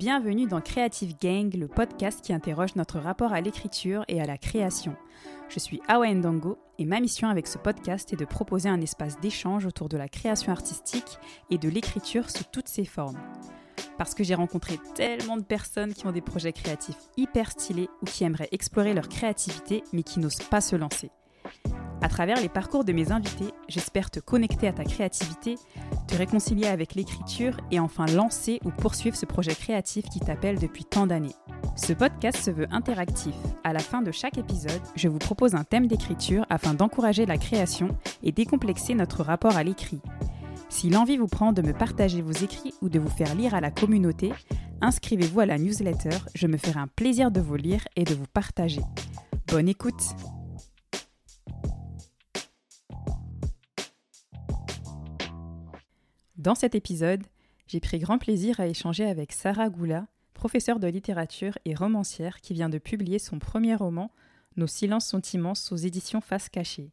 Bienvenue dans Creative Gang, le podcast qui interroge notre rapport à l'écriture et à la création. Je suis Awa Ndango et ma mission avec ce podcast est de proposer un espace d'échange autour de la création artistique et de l'écriture sous toutes ses formes. Parce que j'ai rencontré tellement de personnes qui ont des projets créatifs hyper stylés ou qui aimeraient explorer leur créativité mais qui n'osent pas se lancer. À travers les parcours de mes invités, j'espère te connecter à ta créativité, te réconcilier avec l'écriture et enfin lancer ou poursuivre ce projet créatif qui t'appelle depuis tant d'années. Ce podcast se veut interactif. À la fin de chaque épisode, je vous propose un thème d'écriture afin d'encourager la création et décomplexer notre rapport à l'écrit. Si l'envie vous prend de me partager vos écrits ou de vous faire lire à la communauté, inscrivez-vous à la newsletter, je me ferai un plaisir de vous lire et de vous partager. Bonne écoute Dans cet épisode, j'ai pris grand plaisir à échanger avec Sarah Goula, professeure de littérature et romancière qui vient de publier son premier roman, Nos silences sont immenses aux éditions Face Cachée.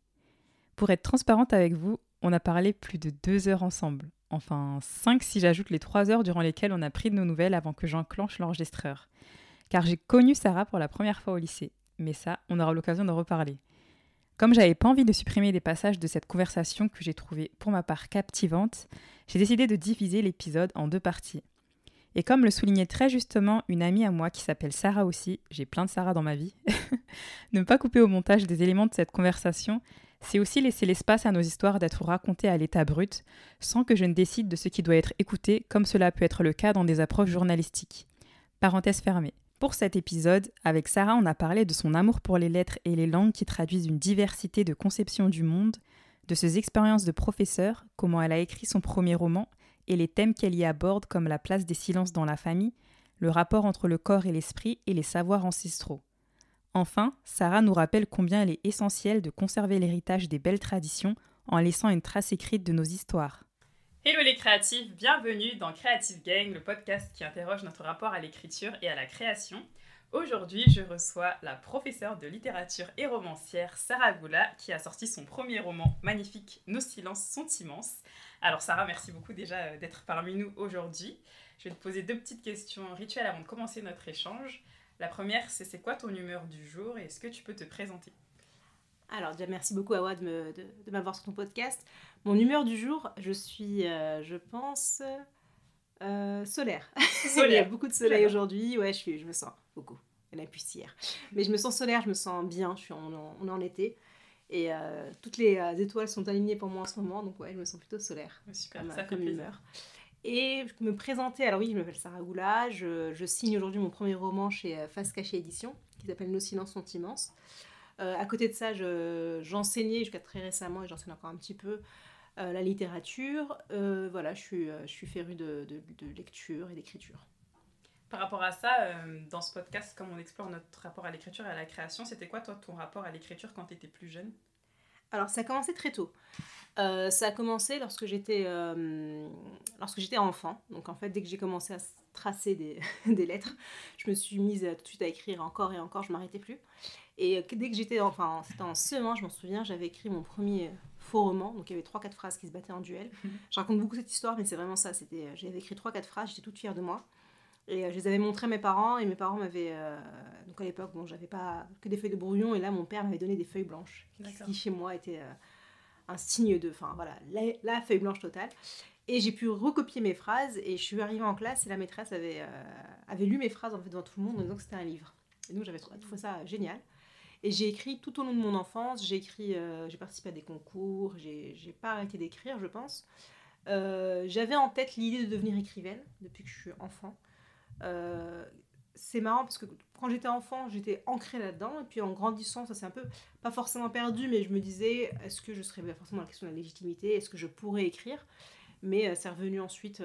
Pour être transparente avec vous, on a parlé plus de deux heures ensemble. Enfin, cinq si j'ajoute les trois heures durant lesquelles on a pris de nos nouvelles avant que j'enclenche l'enregistreur. Car j'ai connu Sarah pour la première fois au lycée. Mais ça, on aura l'occasion d'en reparler. Comme j'avais pas envie de supprimer des passages de cette conversation que j'ai trouvée pour ma part captivante, j'ai décidé de diviser l'épisode en deux parties. Et comme le soulignait très justement une amie à moi qui s'appelle Sarah aussi, j'ai plein de Sarah dans ma vie, ne pas couper au montage des éléments de cette conversation, c'est aussi laisser l'espace à nos histoires d'être racontées à l'état brut, sans que je ne décide de ce qui doit être écouté, comme cela peut être le cas dans des approches journalistiques. Parenthèse fermée. Pour cet épisode, avec Sarah, on a parlé de son amour pour les lettres et les langues qui traduisent une diversité de conceptions du monde, de ses expériences de professeur, comment elle a écrit son premier roman, et les thèmes qu'elle y aborde comme la place des silences dans la famille, le rapport entre le corps et l'esprit et les savoirs ancestraux. Enfin, Sarah nous rappelle combien il est essentiel de conserver l'héritage des belles traditions en laissant une trace écrite de nos histoires. Hello les créatifs, bienvenue dans Creative Gang, le podcast qui interroge notre rapport à l'écriture et à la création. Aujourd'hui, je reçois la professeure de littérature et romancière Sarah Goula qui a sorti son premier roman magnifique Nos silences sont immenses. Alors Sarah, merci beaucoup déjà euh, d'être parmi nous aujourd'hui. Je vais te poser deux petites questions rituelles avant de commencer notre échange. La première, c'est c'est quoi ton humeur du jour et est-ce que tu peux te présenter? Alors déjà merci beaucoup Awa de, de, m'avoir sur ton podcast. Mon humeur du jour, je suis, euh, je pense, euh, solaire. Il y a beaucoup de soleil aujourd'hui. Ouais, je, suis, je me sens beaucoup. En a hier. Mais je me sens solaire, je me sens bien. Je suis en, on est en été. Et euh, toutes les étoiles sont alignées pour moi en ce moment. Donc ouais, je me sens plutôt solaire. Super, comme, ça comme humeur. Et me présenter, alors oui, je m'appelle Sarah Goula. Je, je signe aujourd'hui mon premier roman chez Face Cachée Édition qui s'appelle Nos silences sont immenses. Euh, à côté de ça, j'enseignais jusqu'à très récemment, et j'enseigne encore un petit peu, euh, la littérature. Euh, voilà, je suis, je suis férue de, lecture et d'écriture. Par rapport à ça, dans ce podcast, comme on explore notre rapport à l'écriture et à la création, c'était quoi toi ton rapport à l'écriture quand tu étais plus jeune? Alors ça a commencé très tôt. ça a commencé lorsque j'étais lorsque j'étais enfant. Donc en fait dès que j'ai commencé à tracer des, des, lettres, je me suis mise tout de suite à écrire encore et encore, je m'arrêtais plus. Et dès que j'étais, enfin, c'était en CE1, je m'en souviens, j'avais écrit mon premier faux roman. Donc il y avait 3-4 phrases qui se battaient en duel. Je raconte beaucoup cette histoire, mais c'est vraiment ça. C'était, j'avais écrit 3-4 phrases, j'étais toute fière de moi. Et euh, je les avais montrées à mes parents, et mes parents m'avaient. Euh, donc à l'époque, bon, j'avais pas que des feuilles de brouillon, et là, mon père m'avait donné des feuilles blanches, qui chez moi était euh, un signe de. Enfin voilà, la, feuille blanche totale. Et j'ai pu recopier mes phrases, et je suis arrivée en classe, et la maîtresse avait, avait lu mes phrases en fait devant tout le monde en disant que c'était un livre. Et donc j'avais trouvé ça génial. Et j'ai écrit tout au long de mon enfance, j'ai écrit, j'ai participé à des concours, j'ai pas arrêté d'écrire, je pense. J'avais en tête l'idée de devenir écrivaine depuis que je suis enfant. Euh, c'est marrant parce que quand j'étais enfant, j'étais ancrée là-dedans, et puis en grandissant, ça s'est un peu, pas forcément perdu, mais je me disais, est-ce que je serais forcément la question de la légitimité, est-ce que je pourrais écrire? Mais c'est revenu ensuite,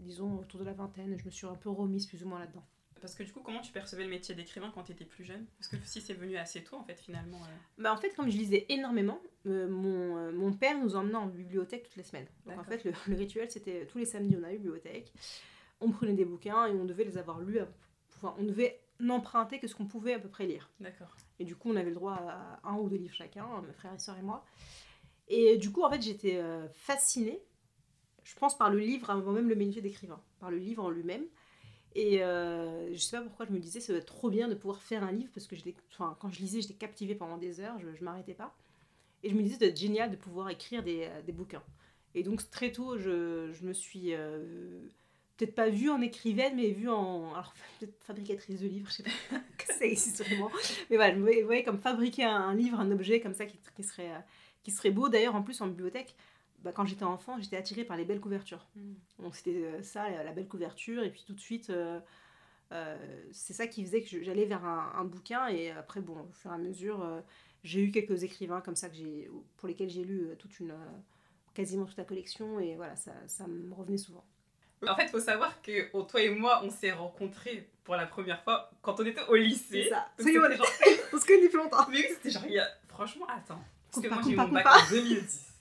disons, autour de la vingtaine, je me suis un peu remise plus ou moins là-dedans. Parce que du coup, comment tu percevais le métier d'écrivain quand tu étais plus jeune? Parce que si c'est venu assez tôt, en fait, finalement. Euh. Bah, en fait, comme je lisais énormément, euh, mon, euh, mon, père nous emmenait en bibliothèque toutes les semaines. Donc en fait, le, rituel, c'était tous les samedis, on a eu bibliothèque. On prenait des bouquins et on devait les avoir lus. Enfin, on devait n'emprunter que ce qu'on pouvait à peu près lire. D'accord. Et du coup, on avait le droit à un ou deux livres chacun, mes frères et sœurs et moi. Et du coup, en fait, j'étais fascinée, je pense, par le livre avant même le métier d'écrivain, par le livre en lui-même. Et euh, je sais pas pourquoi je me disais, ça doit être trop bien de pouvoir faire un livre, parce que enfin, quand je lisais, j'étais captivée pendant des heures, je, je m'arrêtais pas. Et je me disais, ça doit être génial de pouvoir écrire des, euh, des bouquins. Et donc très tôt, je, je me suis euh, peut-être pas vue en écrivaine, mais vue en alors, peut-être fabricatrice de livres, je sais pas que ça existe vraiment. Mais voilà, je me voyais comme fabriquer un, un livre, un objet comme ça qui, qui serait, euh, qui serait beau. D'ailleurs, en plus, en bibliothèque, bah, quand j'étais enfant, j'étais attirée par les belles couvertures. Donc c'était euh, ça, la, la belle couverture, et puis tout de suite, euh, euh, c'est ça qui faisait que j'allais vers un, un bouquin, et après, bon, au fur et à mesure, euh, j'ai eu quelques écrivains comme ça que j'ai, pour lesquels j'ai lu toute une, quasiment toute la collection, et voilà, ça, ça me revenait souvent. En fait, il faut savoir que oh, toi et moi, on s'est rencontrés pour la première fois quand on était au lycée. C'est ça. Donc, c'était vrai. genre- On se connaît depuis longtemps. Mais oui, c'était genre, il y a... franchement, attends. Parce que moi, j'ai eu mon bac en 2010.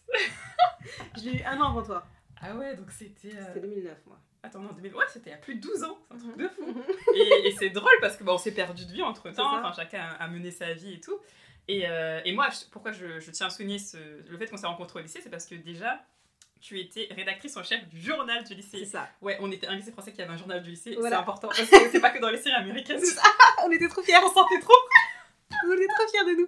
Je l'ai eu un an avant toi. Ah ouais, donc c'était... euh, C'était 2009, moi. Attends, non, 2000... Ouais, c'était il y a plus de 12 ans. C'est un truc de fou. Et, et c'est drôle parce que bah, on s'est perdu de vie entre temps, enfin chacun a, a mené sa vie et tout. Et, euh, et moi, je- pourquoi je, je tiens à souligner ce, le fait qu'on s'est rencontrés au lycée, c'est parce que déjà, tu étais rédactrice en chef du journal du C'est lycée. ça. Ouais, on était un lycée français qui avait un journal du lycée, Voilà. c'est important parce que c'est pas que dans les séries américaines. C'est. On était trop fiers. On sentait trop. On était trop fiers de nous.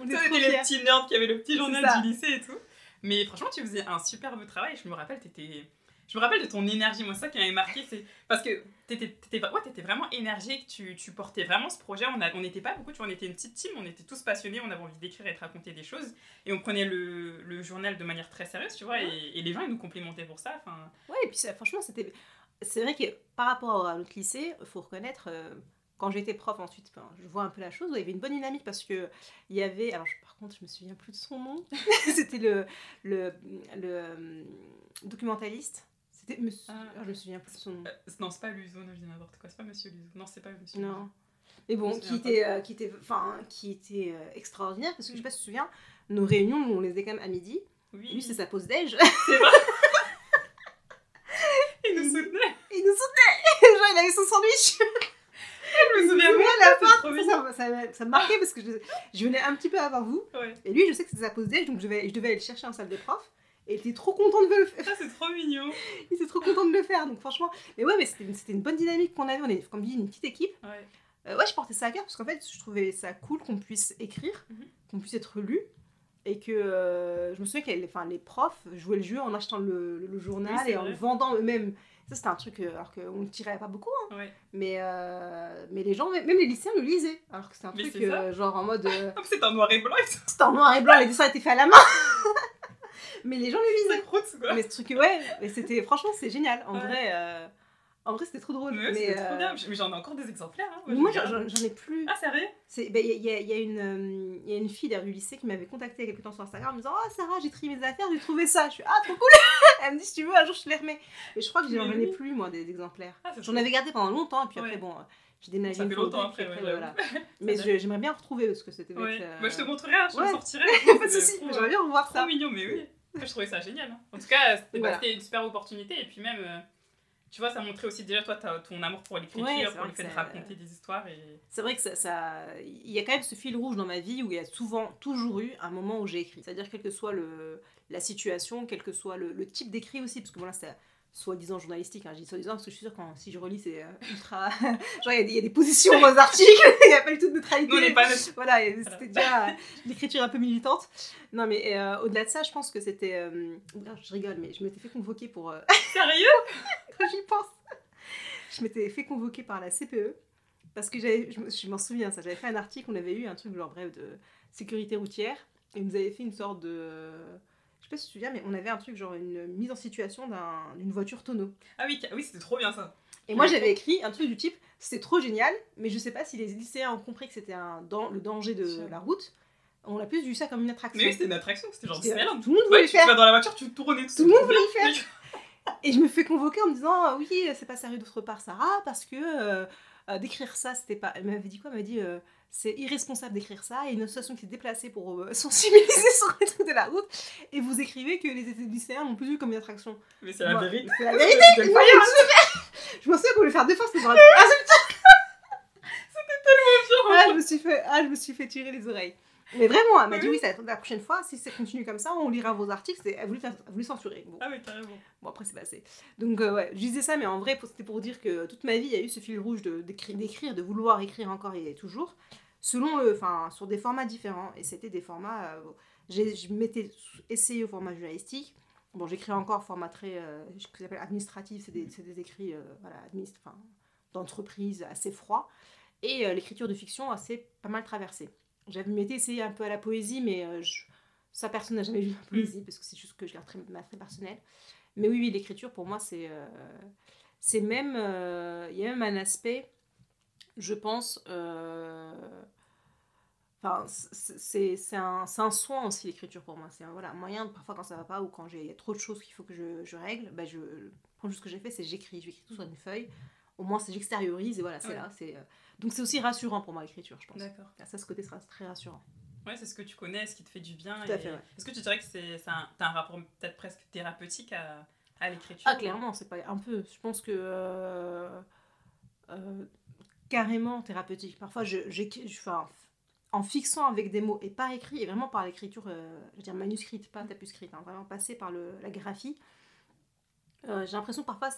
On était était les petits nerds qui avaient le petit C'est journal du lycée et tout. Mais franchement, tu faisais un superbe travail. Je me rappelle, t'étais. Je me rappelle de ton énergie. Moi, ça qui m'avait marqué, c'est parce que t'étais, t'étais, ouais, t'étais vraiment énergique. Tu, tu portais vraiment ce projet. On n'était pas beaucoup. Tu vois, on était une petite team. On était tous passionnés. On avait envie d'écrire et de raconter des choses. Et on prenait le, le journal de manière très sérieuse, tu vois. Et, et les gens, ils nous complimentaient pour ça. Enfin, Ouais, et puis ça, franchement, c'était. C'est vrai que par rapport à notre lycée, il faut reconnaître, euh, quand j'étais prof ensuite, je vois un peu la chose, il y avait une bonne dynamique parce que il y avait. Alors, je- par contre, je me souviens plus de son nom. C'était le, le, le euh, documentaliste. C'était monsieur. Ah. ah, je me souviens plus de son nom. euh, non, c'est pas Luzo. Non, je dis n'importe quoi. C'est pas Monsieur Luzo. Non, c'est pas Monsieur. Non. Luzo. Mais bon, qui était, euh, qui était, enfin, qui était euh, extraordinaire parce que je sais pas si tu te souviens, nos réunions, on les faisait quand même à midi. Oui. Lui, c'est sa pause déj. Il nous soutenait. il nous soutenait. Genre, il avait son sandwich. Je me souviens bien. la c'est fin, ça, me marquait parce que je, je venais un petit peu avant vous. Ouais. Et lui, je sais que c'était sa pause déj, donc je devais, je devais aller le chercher en salle de prof. Et il était trop content de le faire. Ça, c'est trop mignon. Il était trop content de le faire. Donc franchement, mais ouais, mais c'était une, c'était une bonne dynamique qu'on avait. On est, comme dit, une petite équipe. Ouais. Euh, ouais, je portais ça à cœur parce qu'en fait, je trouvais ça cool qu'on puisse écrire, Mhm. qu'on puisse être lu. Et que euh, je me souviens que les, enfin, les profs jouaient le jeu en achetant le, le- le journal Oui, et en le vendant eux-mêmes. Ça, c'était un truc, euh, alors qu'on ne tirait pas beaucoup, hein. Ouais. mais, euh, mais les gens, même les lycéens le lisaient. Alors que c'était un Mais truc genre en mode. c'est en noir et blanc c'était en noir et blanc, les dessins étaient faits à la main. mais les gens le lisaient. croûte, quoi. Mais ce truc, ouais, mais c'était, franchement, c'est génial. En Ouais. vrai, euh, en vrai, c'était trop drôle. Mais ouais, mais c'était trop euh, bien. Mais j'en ai encore des exemplaires. Hein. moi, je j'en ai plus. Ah, sérieux? C'est- ben, Il y, a- il y a une, euh, il y a une fille d'ailleurs du lycée qui m'avait contacté il y a quelques temps sur Instagram en me disant Oh Sarah, j'ai trié mes affaires, j'ai trouvé ça. Je suis Ah, trop cool Elle me dit Si tu veux, un jour je te les remets. Mais je crois que j'en ai oui. plus, moi, des exemplaires. Ah, J'en trop- avais gardé pendant longtemps, et puis après, Ouais. bon, euh, j'ai déménagé Ça une longtemps après, après, ouais, voilà. Mais j'aimerais bien retrouver parce que c'était. Ouais. euh, je te montrerai, hein, je te ouais. sortirai. Pas de soucis, trop, j'aimerais bien revoir Trop ça. mignon, mais oui. Je trouvais ça génial. hein. En tout cas, c'était bah, Voilà. c'était une super opportunité. Et puis même, euh, tu vois, ça montrait aussi déjà toi ton amour pour l'écriture, Ouais, pour le fait de raconter des histoires. Et... C'est vrai que ça, ça- il y a quand même ce fil rouge dans ma vie où il y a souvent, toujours eu un moment où j'ai écrit. C'est-à-dire quelle que soit le, la situation, quel que soit le, le type d'écrit aussi, parce que bon là c'est soi-disant journalistique, hein. je dis soi-disant parce que je suis sûre quand si je relis c'est euh, ultra... Genre il y a des- il y, a des positions aux articles, il n'y a pas du tout de neutralité. Nous, on pas neutre. Voilà, c'était déjà euh, l'écriture un peu militante. Non mais euh, au-delà de ça, je pense que c'était... euh, Je rigole, mais je m'étais fait convoquer pour... euh, Sérieux? quand j'y pense. Je m'étais fait convoquer par la CPE parce que j'avais, je me- je m'en souviens ça, j'avais fait un article, on avait eu un truc genre bref de sécurité routière et ils nous avaient fait une sorte de, sais pas si tu te souviens, mais on avait un truc genre une mise en situation d'un- d'une voiture tonneau. Ah oui, oui c'était trop bien ça. Et moi j'avais écrit un truc du type, c'était trop génial, mais je sais pas si les lycéens ont compris que c'était le danger de la route. On a plus vu ça comme une attraction. Mais oui, c'était une attraction, c'était genre Disneyland. tout le monde voulait Ouais, le tu, faire. tu vas dans la voiture, tu tournes et tout. Tout le monde voulait le bien. Et je me fais convoquer en me disant ah oui c'est pas sérieux d'autre part Sarah parce que euh, euh, d'écrire ça c'était pas elle m'avait dit quoi elle m'avait dit euh, c'est irresponsable d'écrire ça et une association qui s'est déplacée pour euh, sensibiliser sur les trucs de la route et vous écrivez que les lycéens n'ont plus vu comme une attraction. Mais c'est la vérité. c'est la vérité C'était je me m'en souviens qu'on voulait faire deux fois c'était ah, c'est- voilà, je me suis fait ah je me suis fait tirer les oreilles Mais vraiment, elle m'a dit oui, ça, la prochaine fois, si ça continue comme ça, on lira vos articles. Elle voulu, faire, elle voulu censurer. Bon. Ah oui, carrément. Bon, après, c'est passé. Donc, euh, ouais, je disais ça, mais en vrai, c'était pour dire que toute ma vie, il y a eu ce fil rouge d'écrire, de, vouloir écrire encore et toujours, selon le, enfin, sur des formats différents. Et c'était des formats. euh, je m'étais essayé au format journalistique. Bon, j'écris encore au format très. Euh, ce que j'appelle administratif, c'est des, c'est des écrits euh, voilà, d'entreprise assez froids. Et euh, l'écriture de fiction assez pas mal traversée. J'avais m'étais essayé un peu à la poésie, mais euh, je- ça, personne n'a jamais lu la poésie, parce que c'est juste que je garde très, ma- très personnel. Mais oui, oui, l'écriture, pour moi, c'est euh, c'est même... euh, Il y a même un aspect, je pense... euh, Enfin, c'est- un, un soin aussi, l'écriture, pour moi. C'est un voilà, moyen, parfois, quand ça va pas, ou quand il y a trop de choses qu'il faut que je, je règle, bah, je, le premier chose que j'ai fait, c'est j'écris. J'écris tout sur une feuille. Au moins, j'extériorise, et voilà, c'est Ouais. là. c'est euh, Donc, c'est aussi rassurant pour moi, l'écriture, je pense. D'accord. Ça, ce côté sera très rassurant. Ouais, c'est ce que tu connais, ce qui te fait du bien. Tout à et- fait, ouais. Est-ce que tu dirais que c'est c'est un, t'as un rapport peut-être presque thérapeutique à, à l'écriture Ah, clairement, c'est pas un peu. Je pense que. euh, euh, carrément thérapeutique. Parfois, je, j'écris- je- enfin, en fixant avec des mots et par écrit, et vraiment par l'écriture, euh, je veux dire manuscrite, pas tapuscrite, hein, vraiment passer par le, la graphie, euh, j'ai l'impression que parfois,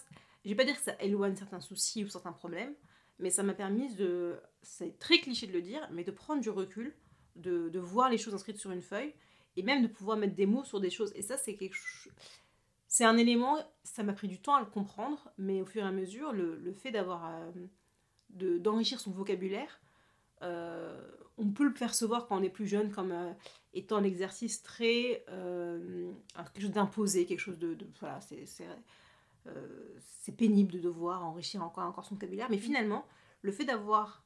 je vais pas dire que ça éloigne certains soucis ou certains problèmes, mais ça m'a permis de. C'est très cliché de le dire, mais de prendre du recul, de, de voir les choses inscrites sur une feuille, et même de pouvoir mettre des mots sur des choses. Et ça, c'est quelque chose. C'est un élément, ça m'a pris du temps à le comprendre, mais au fur et à mesure, le, le fait d'avoir. euh, de- d'enrichir son vocabulaire, euh, on peut le percevoir quand on est plus jeune comme euh, étant un exercice très. quelque chose d'imposé, quelque chose de. de- voilà, c'est euh, c'est pénible de devoir enrichir encore, encore son vocabulaire, mais finalement, le fait d'avoir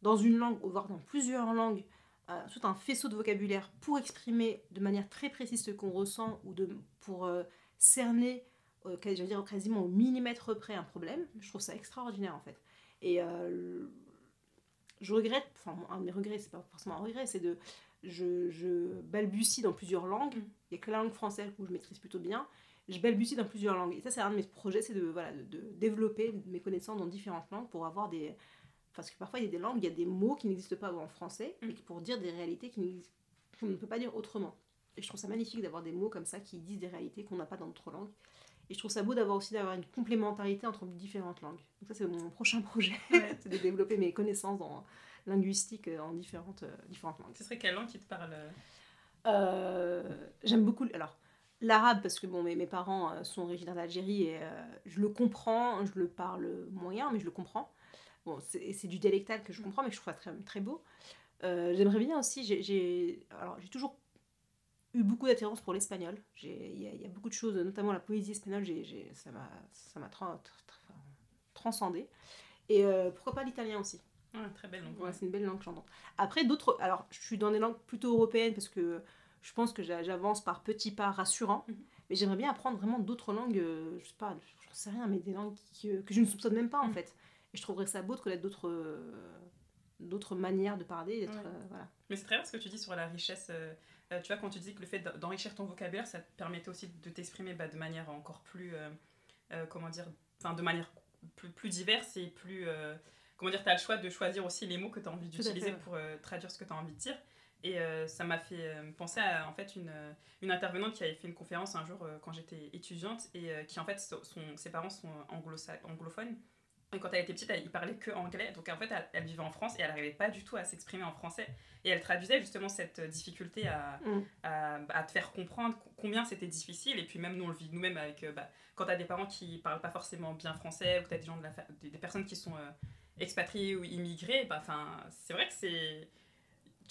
dans une langue, voire dans plusieurs langues, euh, tout un faisceau de vocabulaire pour exprimer de manière très précise ce qu'on ressent ou de, pour euh, cerner, je veux dire quasiment au millimètre près un problème, je trouve ça extraordinaire en fait. Et je regrette, enfin un de mes regrets, c'est pas forcément un regret, c'est de, je, je balbutie dans plusieurs langues. Mm. Il y a que la langue française où je maîtrise plutôt bien. Je balbutie dans plusieurs langues. Et ça, c'est un de mes projets, c'est de, voilà, de, de développer mes connaissances dans différentes langues pour avoir des, parce que parfois il y a des langues, il y a des mots qui n'existent pas en français, Mm. et pour dire des réalités qu'on ne peut pas dire autrement. Et je trouve ça magnifique d'avoir des mots comme ça qui disent des réalités qu'on n'a pas dans d'autres langues. Et je trouve ça beau d'avoir aussi d'avoir une complémentarité entre différentes langues. Donc ça c'est mon prochain projet, Ouais. c'est de développer mes connaissances en linguistique euh, en différentes, euh, différentes langues. Ce serait quelle langue qui te parle? Euh, J'aime beaucoup. Alors, l'arabe, parce que bon, mes, mes parents euh, sont originaires d'Algérie et euh, je le comprends, je le parle moyen, mais je le comprends. Bon, c'est du dialectal que je comprends, mais je trouve ça très, très beau. Euh, J'aimerais bien aussi, j'ai- toujours eu beaucoup d'attirance pour l'espagnol. Il y, a- il y a beaucoup de choses, notamment la poésie espagnole, j'ai- j'ai- ça m'a ça m'a tran- tr- tr- transcendé. Et euh, pourquoi pas l'italien aussi? Ouais, Très belle langue. Ouais, c'est une belle langue que j'entends. Après, d'autres. Alors, je suis dans des langues plutôt européennes parce que je pense que j'a- j'avance par petits pas rassurants. Mhm. Mais j'aimerais bien apprendre vraiment d'autres langues, euh, je sais pas, j'en sais rien, mais des langues qui, euh, que je ne soupçonne même pas en Mhm. fait. Et je trouverais ça beau de connaître d'autres. euh, d'autres manières de parler d'être Ouais. euh, voilà Mais c'est très bien ce que tu dis sur la richesse. euh, tu vois, quand tu dis que le fait d'en- d'enrichir ton vocabulaire, ça te permettait aussi de t'exprimer bah, de manière encore plus. euh, euh, comment dire Enfin, de manière plus, plus diverse et plus. euh, comment dire Tu as le choix de choisir aussi les mots que tu as envie d'utiliser pour euh, traduire ce que tu as envie de dire. Et euh, ça m'a fait euh, penser à en fait une, une intervenante qui avait fait une conférence un jour euh, quand j'étais étudiante et qui en fait son- son- ses parents sont anglo anglophones et quand elle était petite, elle, il parlait que anglais. Donc en fait, elle, elle vivait en France et elle n'arrivait pas du tout à s'exprimer en français. Et elle traduisait justement cette difficulté à, Mm. à, à te faire comprendre combien c'était difficile. Et puis même nous, on le vit nous-mêmes avec... bah, quand tu as des parents qui parlent pas forcément bien français ou que tu as des, gens de la des, des personnes qui sont expatriées ou immigrées, bah, c'est vrai que c'est...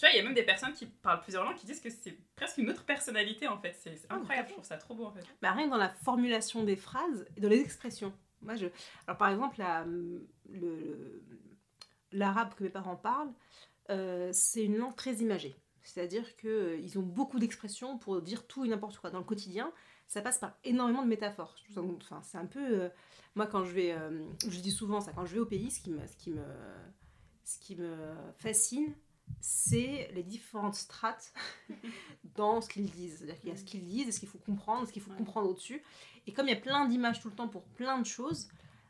Tu vois, il y a même des personnes qui parlent plusieurs langues qui disent que c'est presque une autre personnalité en fait. C'est Ah, incroyable, je trouve ça trop beau en fait. Bah, rien que dans la formulation des phrases et dans les expressions. Moi, je... Alors, par exemple, la- le- l'arabe que mes parents parlent, euh, c'est une langue très imagée. C'est-à-dire qu'ils ont beaucoup d'expressions pour dire tout et n'importe quoi. Dans le quotidien, ça passe par énormément de métaphores. Enfin, c'est un peu... euh, Moi, quand je vais... euh, Je dis souvent ça, quand je vais au pays, ce qui me, ce qui me, ce qui me fascine, c'est les différentes strates dans ce qu'ils disent. C'est-à-dire qu'il y a ce qu'ils disent ce qu'il faut comprendre, ce qu'il faut Ouais. comprendre au-dessus. Et comme il y a plein d'images tout le temps pour plein de choses,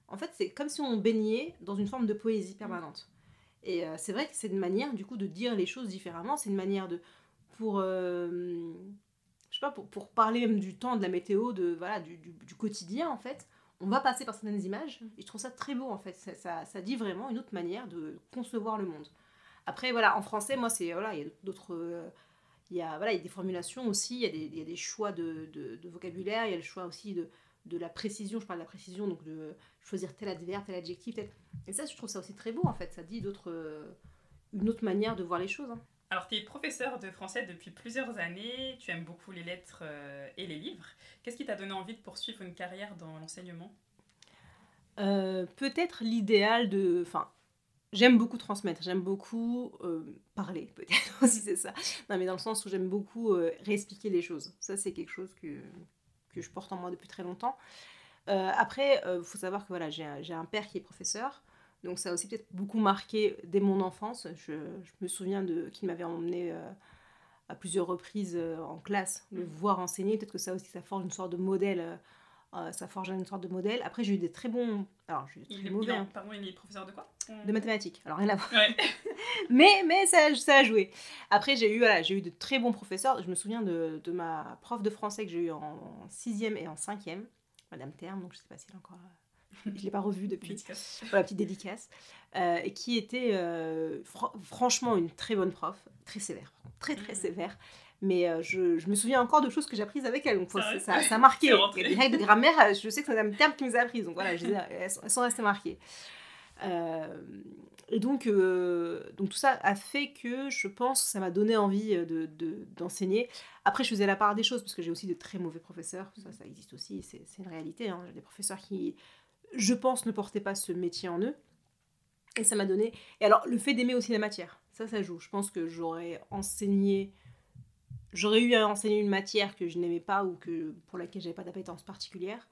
en fait, c'est comme si on baignait dans une forme de poésie permanente. Et euh, c'est vrai que c'est une manière, du coup, de dire les choses différemment. C'est une manière de. pour. euh, je sais pas, pour, pour parler même du temps, de la météo, de, voilà, du, du- du quotidien, en fait. On va passer par certaines images. Et je trouve ça très beau, en fait. Ça, ça, ça dit vraiment une autre manière de concevoir le monde. Après, voilà, en français, moi, c'est. Voilà, il y a d'autres. euh, il y, a, voilà, il y a des formulations aussi, il y a des, il y a des choix de, de- de vocabulaire, il y a le choix aussi de, de la précision, je parle de la précision, donc de choisir tel adverbe, tel adjectif, tel... Et ça, je trouve ça aussi très beau, en fait, ça dit d'autres, euh, une autre manière de voir les choses. hein. Alors, tu es professeur de français depuis plusieurs années, tu aimes beaucoup les lettres euh, et les livres. Qu'est-ce qui t'a donné envie de poursuivre une carrière dans l'enseignement? Euh, Peut-être l'idéal de... Enfin, j'aime beaucoup transmettre, j'aime beaucoup euh, parler, peut-être aussi, c'est ça. Non, mais dans le sens où j'aime beaucoup euh, réexpliquer les choses. Ça, c'est quelque chose que, que je porte en moi depuis très longtemps. Euh, après, il faut savoir que voilà, j'ai un, père qui est professeur, donc ça a aussi peut-être beaucoup marqué dès mon enfance. Je, je me souviens de qu'il m'avait emmené euh, à plusieurs reprises euh, en classe, le voir enseigner. Peut-être que ça aussi, ça forge une sorte de modèle. Euh, euh, ça forge une sorte de modèle. Après, j'ai eu des très bons. Alors, j'ai eu des il très est, mauvais. il hein, Pardon, il est professeur de quoi? De mathématiques. Alors, rien à voir. Ouais. Mais, mais ça, ça a joué. Après, j'ai eu, voilà, j'ai eu de très bons professeurs. Je me souviens de, de ma prof de français que j'ai eu en 6e et en 5e, Madame Terme, donc je sais pas si elle est encore. Je ne l'ai pas revue depuis. Dédicace. Voilà, petite dédicace. Euh, et qui était euh, fran- franchement une très bonne prof, très sévère, très très Mhm. sévère. Mais euh, je, je me souviens encore de choses que j'ai apprises avec elle, donc Ça ça, a marqué. Il y a des règles de grammaire, euh, je sais que c'est Madame Terme qui nous a apprises, donc voilà, je les ai- elles, sont, elles sont restées marquées. Euh, et donc, euh, donc tout ça a fait que je pense que ça m'a donné envie euh, de, de- d'enseigner. Après, je faisais la part des choses parce que j'ai aussi de très mauvais professeurs. Ça, ça existe aussi, c'est, c'est une réalité. hein. J'ai des professeurs qui, je pense, ne portaient pas ce métier en eux. Et ça m'a donné. Et alors, le fait d'aimer aussi la matière, ça, ça joue. Je pense que j'aurais enseigné. J'aurais eu à enseigner une matière que je n'aimais pas ou que, pour laquelle j'avais pas d'appétence particulière.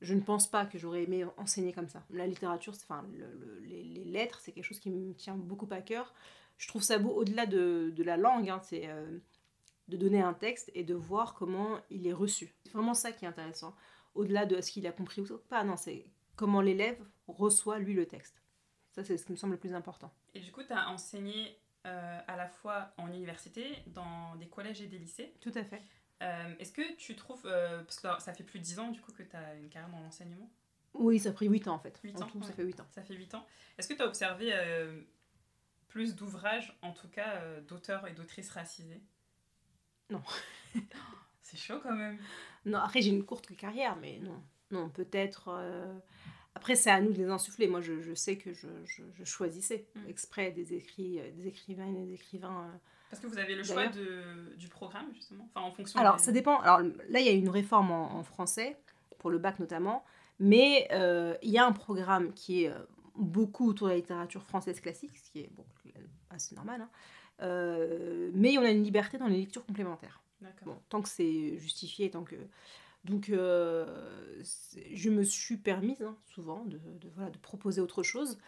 Je ne pense pas que j'aurais aimé enseigner comme ça. La littérature, enfin, le- le- les, lettres, c'est quelque chose qui me tient beaucoup à cœur. Je trouve ça beau au-delà de, de la langue. hein, c'est euh, de donner un texte et de voir comment il est reçu. C'est vraiment ça qui est intéressant. Au-delà de ce qu'il a compris ou pas, non, c'est comment l'élève reçoit lui le texte. Ça, c'est ce qui me semble le plus important. Et du coup, tu as enseigné euh, à la fois en université, dans des collèges et des lycées. Tout à fait. Euh, Est-ce que tu trouves, euh, parce que ça fait plus de 10 ans du coup que tu as une carrière dans l'enseignement, Oui, ça a pris 8 ans en fait. Huit En ans, tout, ça fait 8 ans. ça fait 8 ans, est-ce que tu as observé euh, plus d'ouvrages, en tout cas euh, d'auteurs et d'autrices racisés Non. C'est chaud quand même. Non, après, j'ai une courte carrière, mais non. Non, peut-être. Après, c'est à nous de les insuffler. Moi, je, je sais que je, je- je choisissais Mm. exprès des, écrits, euh, des écrivains et des écrivains. euh. Parce que vous avez le choix de, du programme justement, enfin en fonction. Alors, des- ça dépend. Alors là, il y a une réforme en, en français, pour le bac notamment. Mais euh, il y a un programme qui est beaucoup autour de la littérature française classique, ce qui est bon, assez normal. hein. Euh, mais on a une liberté dans les lectures complémentaires. D'accord. Bon, tant que c'est justifié, tant que. Donc, euh, je me suis permise hein, souvent de, de- voilà, de proposer autre chose.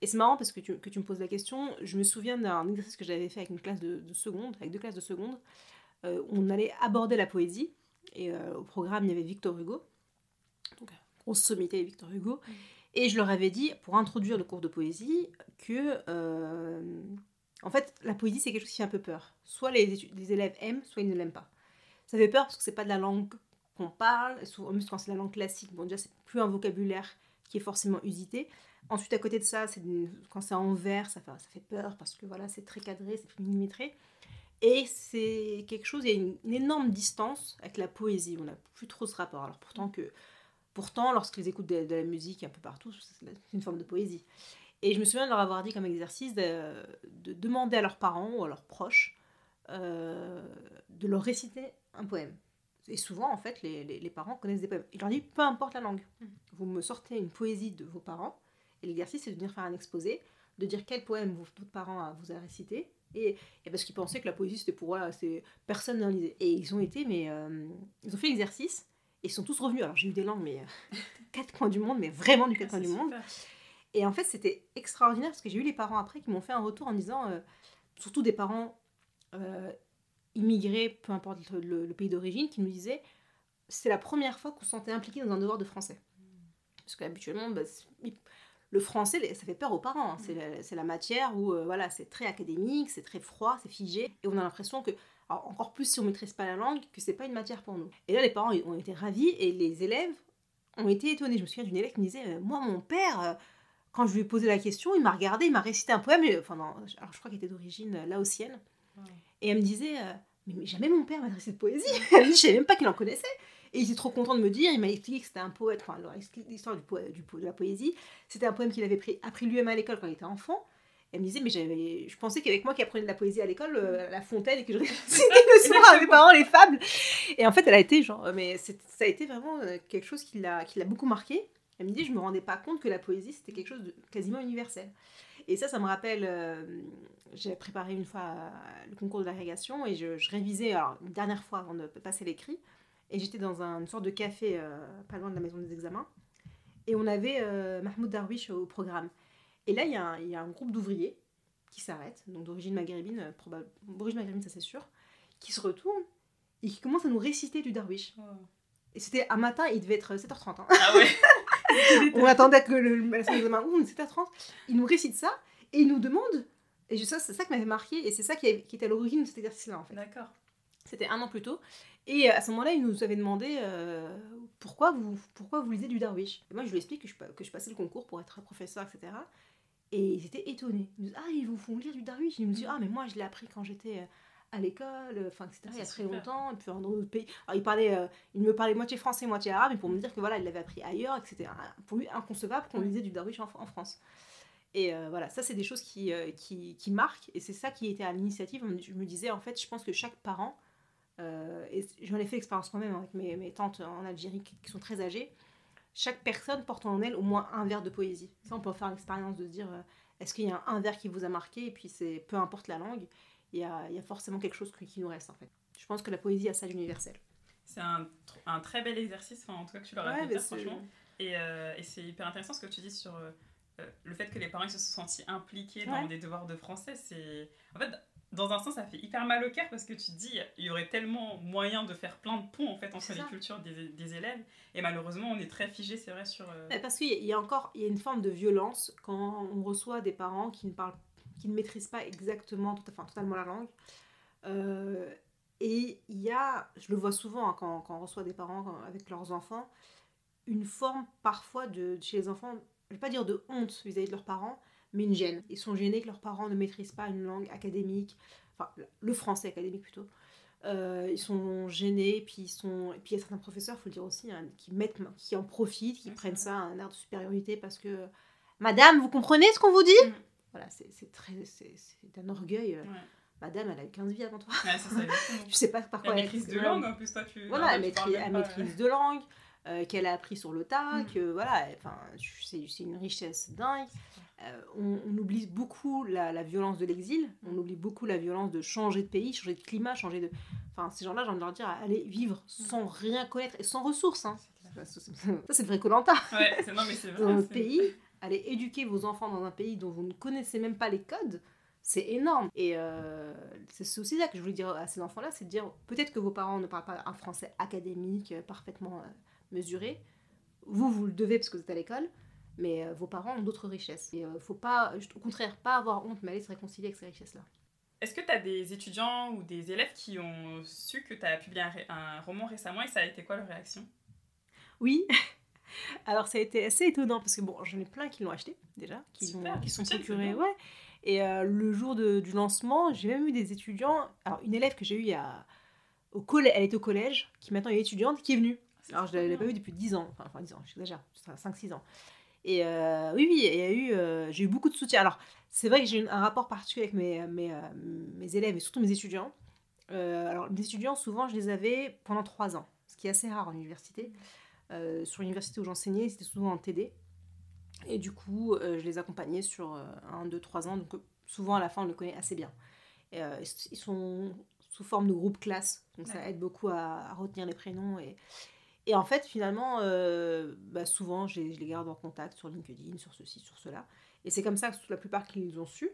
Et c'est marrant parce que tu, que tu me poses la question. Je me souviens d'un exercice que j'avais fait avec une classe de, de seconde, avec deux classes de seconde. Euh, on allait aborder la poésie. Et euh, au programme, il y avait Victor Hugo. Donc, grosse sommité Victor Hugo. Mm. Et je leur avais dit, pour introduire le cours de poésie, que. euh, en fait, la poésie, c'est quelque chose qui fait un peu peur. Soit les, les élèves aiment, soit ils ne l'aiment pas. Ça fait peur parce que c'est pas de la langue qu'on parle. Souvent, en plus, quand c'est la langue classique, bon, déjà, c'est plus un vocabulaire qui est forcément usité. Ensuite, à côté de ça, c'est quand c'est en vers, ça fait, ça fait peur parce que voilà, c'est très cadré, c'est millimétré. Et c'est quelque chose, il y a une, énorme distance avec la poésie. On n'a plus trop ce rapport. Alors pourtant que, pourtant, lorsqu'ils écoutent de, la musique un peu partout, c'est une forme de poésie. Et je me souviens de leur avoir dit comme exercice de, de demander à leurs parents ou à leurs proches euh, de leur réciter un poème. Et souvent, en fait, les, les- les parents connaissent des poèmes. Il leur dit, peu importe la langue, Mhm. vous me sortez une poésie de vos parents, et l'exercice, c'est de venir faire un exposé, de dire quel poème votre parent a- vous a récité, et, et parce qu'ils pensaient que la poésie, c'était pour, voilà, personne n'en lisait. Et ils ont été, mais euh, ils ont fait l'exercice, et ils sont tous revenus. Alors, j'ai eu des langues, mais euh, quatre coins du monde, mais vraiment du Ah, quatre coins du monde. super. Et en fait, c'était extraordinaire parce que j'ai eu les parents après qui m'ont fait un retour en disant, euh, surtout des parents euh, immigrés, peu importe le, le- le pays d'origine, qui nous disaient c'est la première fois qu'on se sentait impliqué dans un devoir de français. Parce qu'habituellement, bah, le français, ça fait peur aux parents. hein. C'est la, c'est la matière où euh, voilà, c'est très académique, c'est très froid, c'est figé. Et on a l'impression que, alors, encore plus si on maîtrise pas la langue, que c'est pas une matière pour nous. Et là, les parents ont été ravis et les élèves ont été étonnés. Je me souviens d'une élève qui me disait euh, Moi, mon père, euh, quand je lui ai posé la question, il m'a regardé, il m'a récité un poème. enfin, non, alors, je crois qu'il était d'origine laotienne. Et elle me disait mais, mais jamais mon père m'a adressé de poésie. Je savais même pas qu'il en connaissait. Et il était trop content de me dire. Il m'a expliqué que c'était un poète. Enfin, l'histoire du du de la poésie. C'était un poème qu'il avait pris, appris lui-même à l'école quand il était enfant. Elle me disait, mais j'avais, je pensais qu'avec moi qui apprenais de la poésie à l'école, euh, à la fontaine, et que je récitais le soir à mes parents les fables. Et en fait, elle a été genre, euh, mais ça a été vraiment euh, quelque chose qui l'a, qui l'a beaucoup marqué. Elle me dit, je me rendais pas compte que la poésie c'était quelque chose de quasiment universel. Et ça, ça me rappelle, euh, j'ai préparé une fois euh, le concours de l'agrégation et je, je révisais alors, une dernière fois avant de passer l'écrit. Et j'étais dans un- une sorte de café euh, pas loin de la maison des examens. Et on avait euh, Mahmoud Darwish au programme. Et là, il y, a un- il y a un groupe d'ouvriers qui s'arrête, donc d'origine maghrébine, probable, d'origine maghrébine, ça c'est sûr, qui se retourne et qui commence à nous réciter du Darwish. Et c'était un matin, il devait être 7h30. hein. Ah ouais. On attendait que le, la salle d'examen ouvre, 7h30. Il nous récite ça et il nous demande. Et ça, c'est ça qui m'avait marqué et c'est ça qui, était à l'origine de cet exercice-là en fait. D'accord. C'était un an plus tôt. Et à ce moment-là, il nous avait demandé euh, pourquoi, vous, pourquoi vous lisez du Darwish? Et moi, je lui explique que je, que je passais le concours pour être professeur, etc. Et ils étaient étonnés. Ils me disent Ah, ils vous font lire du Darwish. Ils me disent Ah, mais moi, je l'ai appris quand j'étais euh, à l'école, euh, enfin, etc. Ah, il y a très longtemps. Et puis dans d'autres pays. Alors, il, parlait, euh, il me parlait moitié français, moitié arabe. Et pour me dire que voilà, il l'avait appris ailleurs, et que c'était pour lui inconcevable qu'on lisait du Darwish en, en France. Et euh, voilà, ça, c'est des choses qui, euh, qui, qui marquent. Et c'est ça qui était à l'initiative. Je me disais, en fait, je pense que chaque parent et j'en ai fait l'expérience moi-même avec mes, mes tantes en Algérie qui, qui sont très âgées. Chaque personne porte en elle au moins un vers de poésie. Ça, on peut faire l'expérience de se dire est-ce qu'il y a un, un vers qui vous a marqué Et puis, c'est peu importe la langue, il y a, il y a forcément quelque chose qui, nous reste en fait. Je pense que la poésie a ça d'universel. C'est un, tr- un très bel exercice, enfin, en tout cas que tu leur as fait faire, franchement. Et, euh, et c'est hyper intéressant ce que tu dis sur euh, le fait que les parents ils se sont sentis impliqués dans Ouais. des devoirs de français. C'est en fait dans un sens ça fait hyper mal au cœur parce que tu te dis il y aurait tellement moyen de faire plein de ponts en fait entre les cultures des, des élèves et malheureusement on est très figé c'est vrai sur. euh, Ouais, Parce qu'il y a- il y a encore il y a une forme de violence quand on reçoit des parents qui ne parlent, qui ne maîtrisent pas exactement, tout, enfin, totalement la langue. Euh, et il y a, je le vois souvent hein, quand, quand on reçoit des parents quand- avec leurs enfants, une forme parfois de chez les enfants, je vais pas dire de honte vis-à-vis de leurs parents, mais une gêne. Ils sont gênés que leurs parents ne maîtrisent pas une langue académique, enfin le français académique plutôt. Euh, ils sont gênés, puis ils sont, et puis il y a certains professeurs, faut le dire aussi, hein, qui mettent, qui en profitent, qui Ouais, prennent ça à un air de supériorité parce que, Madame, vous comprenez ce qu'on vous dit? Mm. Voilà, c'est très, c'est un orgueil. euh, ouais. Madame, elle a eu 15 vies avant toi. Ouais, ça. Je sais pas par quoi elle maîtrise de langue en plus toi tu. voilà, elle tu maîtrise, même elle pas, maîtrise de langue, euh, qu'elle a appris sur le tas, Mm. que voilà, enfin, c'est c'est une richesse dingue. Euh, on, on oublie beaucoup la, la violence de l'exil, on oublie beaucoup la violence de changer de pays, changer de climat, changer de. Enfin, ces gens-là, j'ai envie de leur dire, aller vivre sans rien connaître et sans ressources. Hein. Ça, c'est- le vrai Colanta. Ouais, non mais c'est Dans vrai. notre c'est- pays, aller éduquer vos enfants dans un pays dont vous ne connaissez même pas les codes, c'est énorme. Et euh, c'est aussi ça que je voulais dire à ces enfants-là, c'est de dire peut-être que vos parents ne parlent pas un français académique, euh, parfaitement euh, mesuré. Vous, vous le devez parce que vous êtes à l'école, mais euh, vos parents ont d'autres richesses. Et euh, faut pas, au contraire, pas avoir honte, mais aller se réconcilier avec ces richesses-là. Est-ce que tu as des étudiants ou des élèves qui ont su que tu as publié un roman récemment et ça a été quoi leur réaction? Oui. Alors ça a été assez étonnant parce que bon, j'en ai plein qui l'ont acheté déjà, qui, Super, sont procurés. Ouais. Et euh, le jour de- du lancement, j'ai même eu des étudiants. Alors une élève que j'ai eue a au collège, elle était au collège, qui maintenant est étudiante, qui est venue. Alors je ne l'avais pas vue depuis 10 ans, enfin, enfin 10 ans, j'exagère, 5-6 ans. Et euh, oui, oui, il y a eu, euh, j'ai eu beaucoup de soutien. Alors c'est vrai que j'ai un rapport particulier avec mes, mes, mes élèves et surtout mes étudiants. Alors mes étudiants, souvent, je les avais pendant 3 ans, ce qui est assez rare en université. Euh, sur l'université où j'enseignais, c'était souvent en TD. Et du coup, euh, je les accompagnais sur 1, 2, 3 ans. Donc euh, souvent, à la fin, on le connaît assez bien. Et, ils sont sous forme de groupe classe. Donc ça aide beaucoup à, à retenir les prénoms. Et, et en fait, finalement, euh, bah, souvent, je les, garde en contact sur LinkedIn, sur ceci, sur cela. Et c'est comme ça que la plupart qu'ils ont su.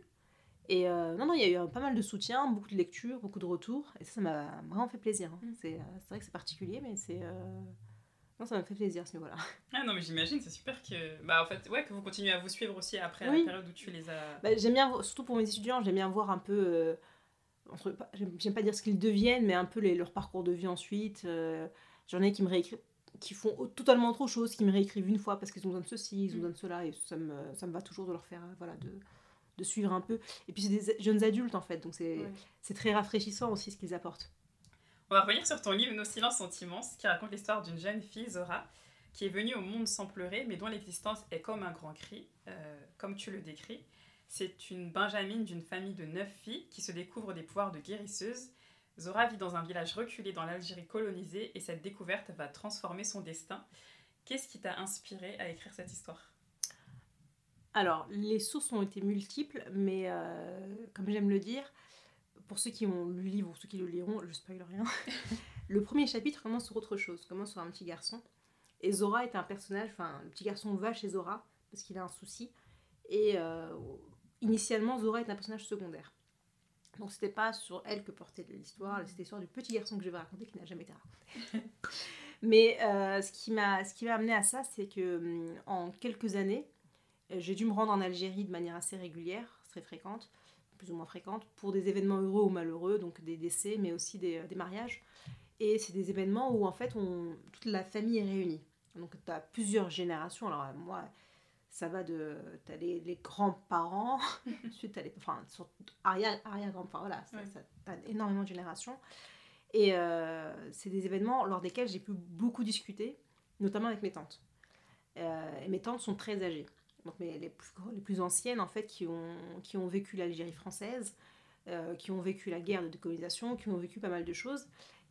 Et euh, non, non, il y a eu pas mal de soutien, beaucoup de lectures, beaucoup de retours. Et ça, ça m'a vraiment fait plaisir. hein. Mm. C'est c'est vrai que c'est particulier, mais c'est... euh, Non, ça m'a fait plaisir ce niveau-là. Ah non, mais j'imagine, c'est super que, bah, en fait, ouais, que vous continuez à vous suivre aussi après Oui. la période où tu les as. Bah, j'aime bien, surtout pour mes étudiants, j'aime bien voir un peu, euh, entre, j'aime pas dire ce qu'ils deviennent, mais un peu les, leur parcours de vie ensuite. euh, J'en ai qui me réécrivent, qui font totalement autre chose, qui me réécrivent une fois parce qu'ils ont besoin de ceci, ils ont Mm. besoin de cela, et ça me, ça me va toujours de leur faire, euh, voilà, de, de suivre un peu. Et puis c'est des jeunes adultes en fait, donc c'est Ouais. c'est très rafraîchissant aussi ce qu'ils apportent. On va revenir sur ton livre Nos silences sont immenses, qui raconte l'histoire d'une jeune fille, Zora, qui est venue au monde sans pleurer, mais dont l'existence est comme un grand cri, euh, comme tu le décris. C'est une benjamine d'une famille de neuf filles qui se découvre des pouvoirs de guérisseuse. Zora vit dans un village reculé dans l'Algérie colonisée et cette découverte va transformer son destin. Qu'est-ce qui t'a inspiré à écrire cette histoire? Alors, les sources ont été multiples, mais euh, comme j'aime le dire, pour ceux qui ont lu le livre ou ceux qui le liront, je spoil rien. le premier chapitre commence sur autre chose, commence sur un petit garçon. Et Zora est un personnage, enfin, le petit garçon va chez Zora parce qu'il a un souci. Et euh, initialement, Zora est un personnage secondaire. Donc, c'était pas sur elle que portait l'histoire, c'était l'histoire du petit garçon que je vais raconter qui n'a jamais été raconté. Mais euh, ce qui m'a ce qui m'a amené à ça, c'est que hum, en quelques années, J'ai dû me rendre en Algérie de manière assez régulière, très fréquente, plus ou moins fréquente, pour des événements heureux ou malheureux, donc des décès, mais aussi des, euh, des mariages. Et c'est des événements où en fait on, toute la famille est réunie. Donc tu as plusieurs générations. Alors euh, moi, ça va de. Tu as les, les grands-parents, ensuite tu as les. Enfin, sur- arrière- arrière-grands-parents, voilà, Ouais. ça- t'as énormément de générations. Et euh, c'est des événements lors desquels j'ai pu beaucoup discuter, notamment avec mes tantes. Euh, et mes tantes sont très âgées donc mais les plus, les plus anciennes en fait qui ont, qui ont vécu l'Algérie française, euh, qui ont vécu la guerre de décolonisation, qui ont vécu pas mal de choses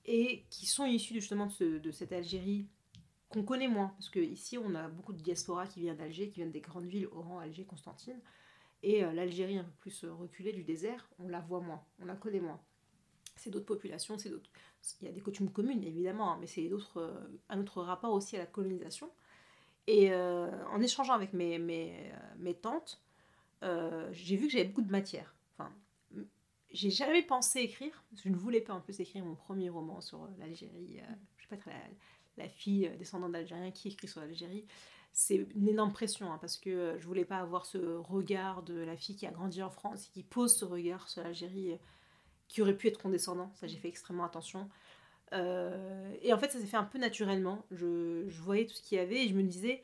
et qui sont issues justement de, ce- de cette Algérie qu'on connaît moins parce que ici on a beaucoup de diaspora qui vient d'Alger, qui viennent des grandes villes Oran, Alger, Constantine et euh, l'Algérie un peu plus euh, reculée du désert, on la voit moins, on la connaît moins. C'est d'autres populations, c'est d'autres. Il y a des coutumes communes évidemment, hein, mais c'est d'autres, un autre rapport aussi à la colonisation. Et euh, en échangeant avec mes, mes, mes tantes, euh, j'ai vu que j'avais beaucoup de matière. Enfin, j'ai jamais pensé écrire, je ne voulais pas en plus écrire mon premier roman sur euh, l'Algérie. je vais pas être la, la fille descendante d'Algériens qui écrit sur l'Algérie. C'est une énorme pression, hein, parce que je voulais pas avoir ce regard de la fille qui a grandi en France et qui pose ce regard sur l'Algérie, qui aurait pu être condescendant. Ça, j'ai fait extrêmement attention. Euh, et en fait, ça s'est fait un peu naturellement. Je, voyais tout ce qu'il y avait et je me disais,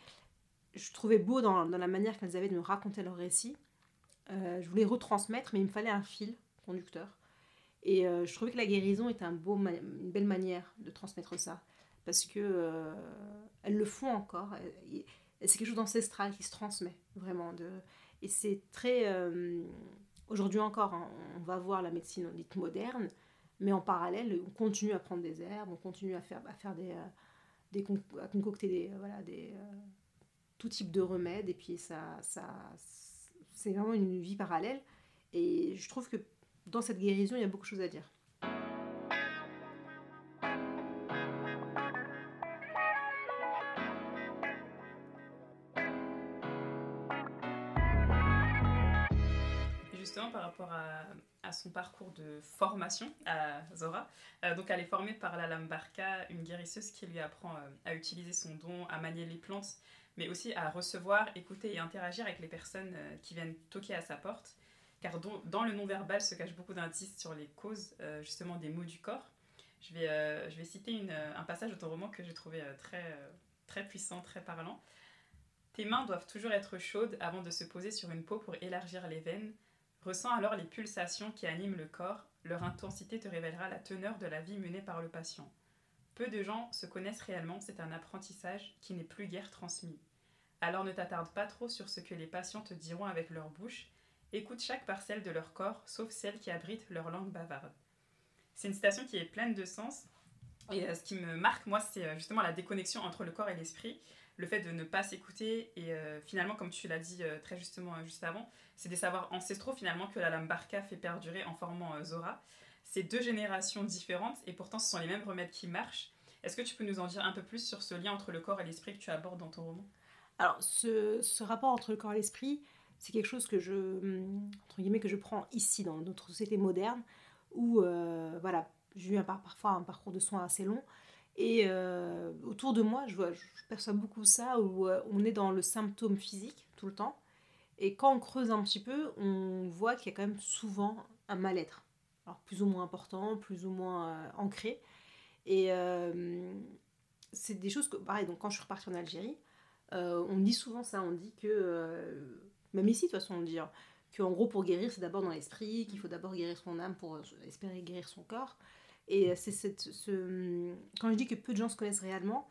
je trouvais beau dans, dans la manière qu'elles avaient de me raconter leur récit. Euh, je voulais retransmettre, mais il me fallait un fil conducteur. Et euh, je trouvais que la guérison était un beau une belle manière de transmettre ça. Parce que elles le font encore. C'est quelque chose d'ancestral qui se transmet, vraiment. De, et c'est très. Aujourd'hui encore, hein, on va voir la médecine dite moderne, mais en parallèle, on continue à prendre des herbes, on continue à faire, à faire des, euh, des concocter des, euh, voilà, des, euh, tout type de remèdes, et puis ça, ça, c'est vraiment une vie parallèle. Et je trouve que dans cette guérison, il y a beaucoup de choses à dire. Son parcours de formation à Zora, euh, donc elle est formée par la Lambarka, une guérisseuse qui lui apprend euh, à utiliser son don, à manier les plantes, mais aussi à recevoir, écouter et interagir avec les personnes euh, qui viennent toquer à sa porte. Car dans le non-verbal se cachent beaucoup d'indices sur les causes justement des maux du corps. Je vais, je vais citer un passage de ton roman que j'ai trouvé très, très puissant, très parlant. Tes mains doivent toujours être chaudes avant de se poser sur une peau pour élargir les veines. Ressens alors les pulsations qui animent le corps. Leur intensité te révélera la teneur de la vie menée par le patient. Peu de gens se connaissent réellement, c'est un apprentissage qui n'est plus guère transmis. Alors ne t'attarde pas trop sur ce que les patients te diront avec leur bouche. Écoute chaque parcelle de leur corps, sauf celle qui abrite leur langue bavarde. C'est une citation qui est pleine de sens. Et euh, ce qui me marque, moi, c'est euh, justement la déconnexion entre le corps et l'esprit. Le fait de ne pas s'écouter. Et euh, finalement, comme tu l'as dit euh, très justement euh, juste avant, c'est des savoirs ancestraux finalement que la Lambarka fait perdurer en formant Zora. C'est deux générations différentes et pourtant ce sont les mêmes remèdes qui marchent. Est-ce que tu peux nous en dire un peu plus sur ce lien entre le corps et l'esprit que tu abordes dans ton roman? Alors, ce, rapport entre le corps et l'esprit, c'est quelque chose que je, hum, entre guillemets, que je prends ici, dans notre société moderne, où, voilà, j'ai eu parfois un parcours de soins assez long, Et euh, autour de moi, je, vois, je perçois beaucoup ça où euh, on est dans le symptôme physique tout le temps. Et quand on creuse un petit peu, on voit qu'il y a quand même souvent un mal-être. Alors plus ou moins important, plus ou moins euh, ancré. Et c'est des choses que, pareil, donc quand je suis repartie en Algérie, euh, on dit souvent ça, on dit que, même ici de toute façon on dit, hein, qu'en gros pour guérir c'est d'abord dans l'esprit, qu'il faut d'abord guérir son âme pour espérer guérir son corps. Et c'est ce, quand je dis que peu de gens se connaissent réellement,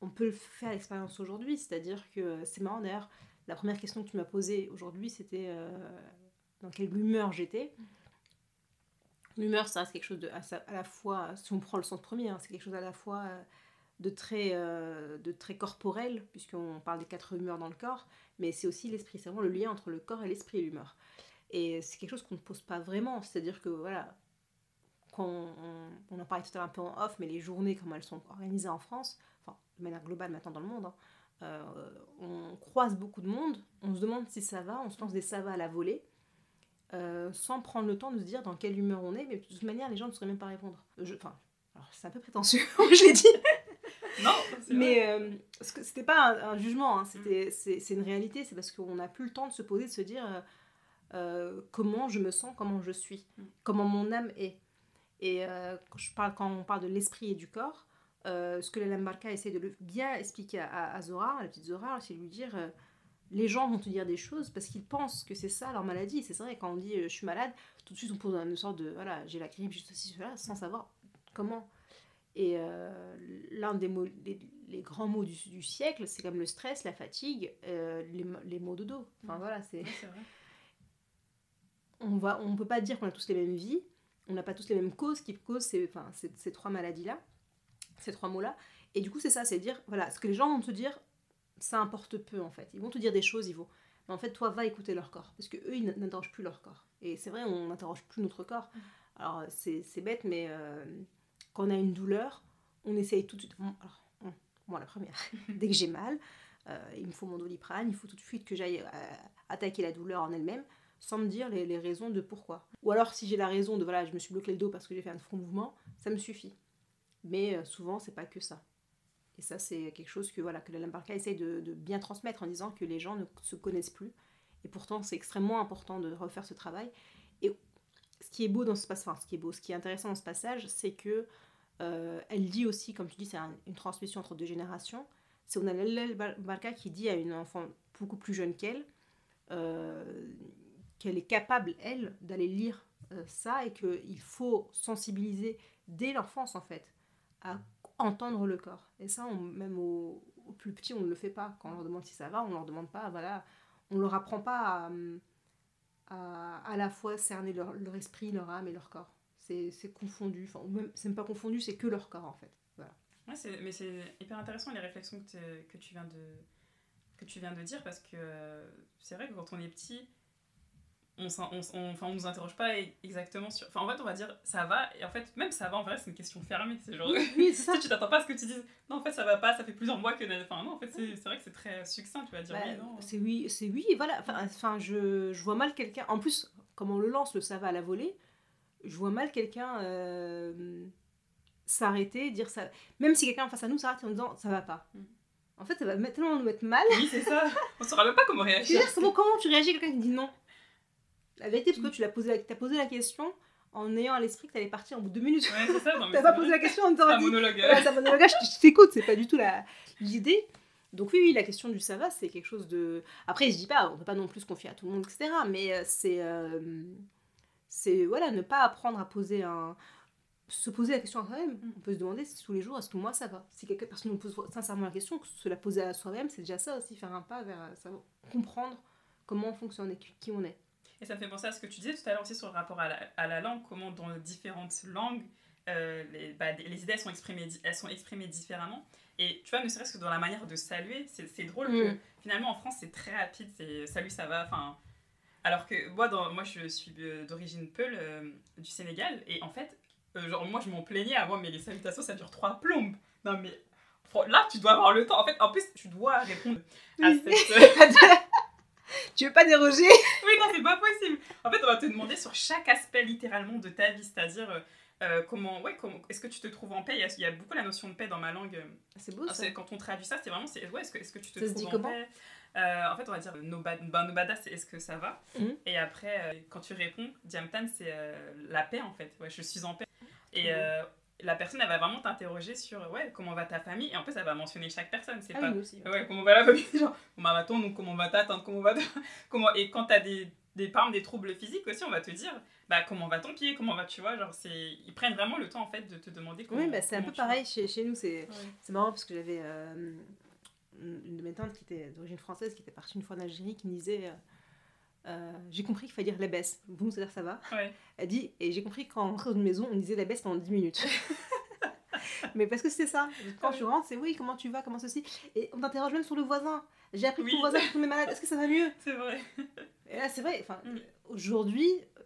on peut le faire l'expérience aujourd'hui, c'est-à-dire que c'est marrant d'ailleurs, la première question que tu m'as posée aujourd'hui c'était euh, dans quelle humeur j'étais. L'humeur, ça reste quelque chose à, la fois, si on prend le sens premier, hein, c'est quelque chose à la fois euh, de très, euh, de très corporel, puisqu'on parle des quatre humeurs dans le corps, mais c'est aussi l'esprit, c'est vraiment le lien entre le corps et l'esprit l'humeur. Et c'est quelque chose qu'on ne pose pas vraiment, c'est-à-dire que voilà, on, on en parlait tout à l'heure un peu en off, mais les journées comme elles sont organisées en France, enfin de manière globale maintenant dans le monde, hein, euh, on croise beaucoup de monde, on se demande si ça va, on se lance des ça va à la volée, euh, sans prendre le temps de se dire dans quelle humeur on est, mais de toute manière les gens ne sauraient même pas répondre. Je- Enfin, alors c'est un peu prétentieux, je l'ai dit, Non, mais euh, c'était pas un, un jugement, hein, c'était, c'est, une réalité, c'est parce qu'on n'a plus le temps de se poser, de se dire euh, euh, comment je me sens, comment je suis, Mm. comment mon âme est. Et euh, quand, je parle, quand on parle de l'esprit et du corps, euh, ce que la Barka essaie de le bien expliquer à, à Zora, à la petite Zora, c'est de lui dire euh, les gens vont te dire des choses parce qu'ils pensent que c'est ça leur maladie. C'est vrai, quand on dit je suis malade, tout de suite on pose une sorte de voilà, j'ai la grippe, j'ai ceci, cela, sans savoir comment. Et l'un des mots, les, les grands mots du, du siècle, c'est comme le stress, la fatigue, les, les maux de dos. Enfin voilà, c'est vrai. on va on peut pas dire qu'on a tous les mêmes vies on n'a pas tous les mêmes causes. Qui causent ces, enfin, ces, ces trois maladies là ces trois mots là et du coup c'est ça c'est dire voilà ce que les gens vont te dire ça importe peu en fait. Ils vont te dire des choses ils vont mais en fait toi va écouter leur corps. Parce que eux ils n'interrogent plus leur corps. Et c'est vrai on n'interroge plus notre corps. Alors c'est c'est bête mais euh, quand on a une douleur on essaye tout de suite. Bon, alors, bon, moi la première. Dès que j'ai mal euh, il me faut mon doliprane il faut tout de suite que j'aille euh, attaquer la douleur en elle-même sans me dire les, raisons de pourquoi. Ou alors si j'ai la raison de voilà, je me suis bloqué le dos parce que j'ai fait un faux mouvement, ça me suffit. Mais euh, souvent, c'est pas que ça. Et ça, c'est quelque chose que voilà que la Lambarca essaye de, bien transmettre en disant que les gens ne se connaissent plus. Et pourtant, c'est extrêmement important de refaire ce travail. Et ce qui est beau dans ce passage, enfin, ce qui est beau, ce qui est intéressant dans ce passage, c'est que euh, elle dit aussi, comme tu dis, c'est un- une transmission entre deux générations. C'est on a la Barca qui dit à une enfant beaucoup plus jeune qu'elle euh, qu'elle est capable, elle, d'aller lire euh, ça et qu'il faut sensibiliser dès l'enfance, en fait, à entendre le corps. Et ça, même aux, plus petits, on ne le fait pas. Quand on leur demande si ça va, on ne leur demande pas, voilà, on leur apprend pas à, à, la fois cerner leur, esprit, leur âme et leur corps. C'est confondu, enfin, même, c'est même pas confondu, c'est que leur corps, en fait. Ouais, c'est- mais c'est hyper intéressant les réflexions que, que, tu viens de, que tu viens de dire parce que euh, c'est vrai que quand on est petit, on, on, on, enfin, on nous interroge pas exactement sur. Enfin, en fait, on va dire ça va, et en fait, même ça va, en vrai, c'est une question fermée. C'est genre. Oui, c'est ça. tu t'attends pas à ce que tu dises non, en fait, ça va pas, ça fait plusieurs mois que. Enfin, non, en fait, c'est vrai que c'est très succinct, tu vas dire Bah, oui, non. c'est oui, c'est oui, voilà. Enfin, je, je vois mal quelqu'un. En plus, comme on le lance, le ça va à la volée, je vois mal quelqu'un euh, s'arrêter, dire ça. Même si quelqu'un face à nous s'arrête en disant ça va pas. Mm. En fait, ça va tellement nous mettre mal. Oui, c'est ça. On saura même pas comment réagir. comment, comment tu réagis à quelqu'un qui dit non? La vérité, parce que tu l'as posé, la, t'as posé la question en ayant à l'esprit que t'allais partir en bout de deux minutes. Ouais, c'est ça. Non, mais T'as pas posé la question en disant C'est un monologue. voilà, monologue, je t'écoute, c'est pas du tout la- l'idée. Donc oui, oui, la question du ça va, c'est quelque chose de... Après, je dis pas, on peut pas non plus se confier à tout le monde, etc. Mais euh, c'est... euh, c'est, voilà, ne pas apprendre à poser un... Se poser la question à soi-même. Mm. On peut se demander si tous les jours, est-ce que moi ça va? Si quelqu'un personne nous pose sincèrement la question, que se la poser à soi-même, c'est déjà ça aussi, faire un pas vers euh, savoir- comprendre comment on fonctionne et qui on est. Et ça me fait penser à ce que tu disais tout à l'heure aussi sur le rapport à la, à la langue, comment dans différentes langues, euh, les, bah, les idées elles sont, exprimées, elles sont exprimées différemment. Et tu vois, ne serait-ce que dans la manière de saluer, c'est drôle que Mm. finalement en France c'est très rapide, c'est salut, ça va. Enfin, alors que moi, dans, moi je suis euh, d'origine Peul euh, du Sénégal, et en fait, euh, genre moi je m'en plaignais avant, mais les salutations ça dure trois plombes. Non mais là tu dois avoir le temps. En fait, en plus tu dois répondre à cette. tu veux pas déroger? Oui, non, c'est pas possible. En fait, on va te demander sur chaque aspect littéralement de ta vie, c'est-à-dire, euh, euh, comment, ouais, comment, est-ce que tu te trouves en paix? Il y, a, il y, a, beaucoup la notion de paix dans ma langue. C'est beau ça. Quand on traduit ça, c'est vraiment, c'est, ouais, est-ce que, est-ce que tu te ça trouves en paix? Euh, En fait, on va dire Nobada, ben, Nobada c'est est-ce que ça va? Mhm. Et après, euh, quand tu réponds, Diamtan, c'est la paix en fait. Ouais, je suis en paix. Et euh, la personne, elle va vraiment t'interroger sur ouais, comment va ta famille. Et en plus, elle va mentionner chaque personne. C'est Ah pas oui, aussi. ouais. Ouais, comment va la famille Genre, comment va ton, comment va ta tante, comment va ta- comment Et quand t'as des, des, par exemple, des troubles physiques aussi, on va te dire, bah comment va ton pied, comment va, tu vois, genre c'est... Ils prennent vraiment le temps en fait de te demander comment Oui, bah, c'est un peu pareil chez, chez nous. C'est Ouais. c'est marrant parce que j'avais euh, une de mes tantes qui était d'origine française, qui était partie une fois en Algérie, qui me disait euh, euh, J'ai compris qu'il fallait dire les baisses. Vous, c'est-à-dire ça va Ouais. Elle dit Et j'ai compris que quand on rentrait dans une maison, on disait la baisse pendant 10 minutes. Mais parce que c'est ça. Quand tu rentres, c'est oui, comment tu vas, comment ceci. Et on t'interroge même sur le voisin. J'ai appris que Oui. ton voisin est tombé malade. Est-ce que ça va mieux? C'est vrai. Et là, c'est vrai. Enfin, Mm. aujourd'hui, euh,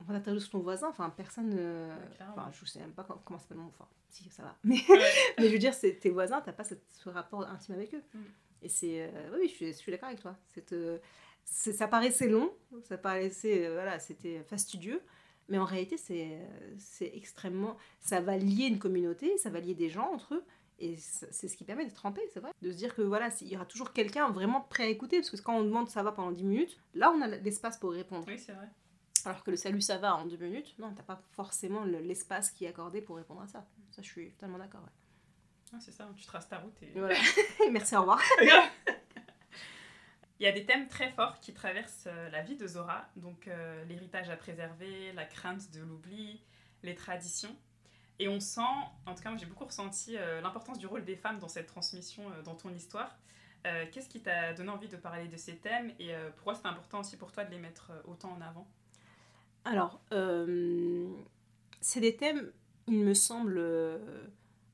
on t'interroge sur ton voisin. Enfin, personne. ne- Ouais. Enfin, je sais même pas comment, comment s'appelle mon. Enfin, si, ça va. Mais, Ouais. mais je veux dire, c'est tes voisins, t'as pas cette- ce rapport intime avec eux. Mm. Et c'est. euh, oui, je suis, je suis d'accord avec toi. Euh, c'est- ça paraissait long, ça paraissait. euh, voilà, c'était fastidieux. Mais en réalité, c'est, c'est extrêmement. Ça va lier une communauté, ça va lier des gens entre eux. Et c'est ce qui permet en paix, c'est vrai. De se dire que voilà, il y aura toujours quelqu'un vraiment prêt à écouter. Parce que quand on demande ça va pendant 10 minutes, là, on a l'espace pour répondre. Oui, c'est vrai. Alors que le salut ça va en 2 minutes, non, t'as pas forcément le- l'espace qui est accordé pour répondre à ça. Ça, je suis totalement d'accord. ouais. Ah, c'est ça, tu traces ta route et... Voilà. Merci, au revoir. Il y a des thèmes très forts qui traversent euh, la vie de Zora, donc euh, l'héritage à préserver, la crainte de l'oubli, les traditions. Et on sent, en tout cas j'ai beaucoup ressenti euh, l'importance du rôle des femmes dans cette transmission, dans ton histoire. Qu'est-ce qui t'a donné envie de parler de ces thèmes et pourquoi c'est important aussi pour toi de les mettre autant en avant? Alors, c'est des thèmes, il me semble,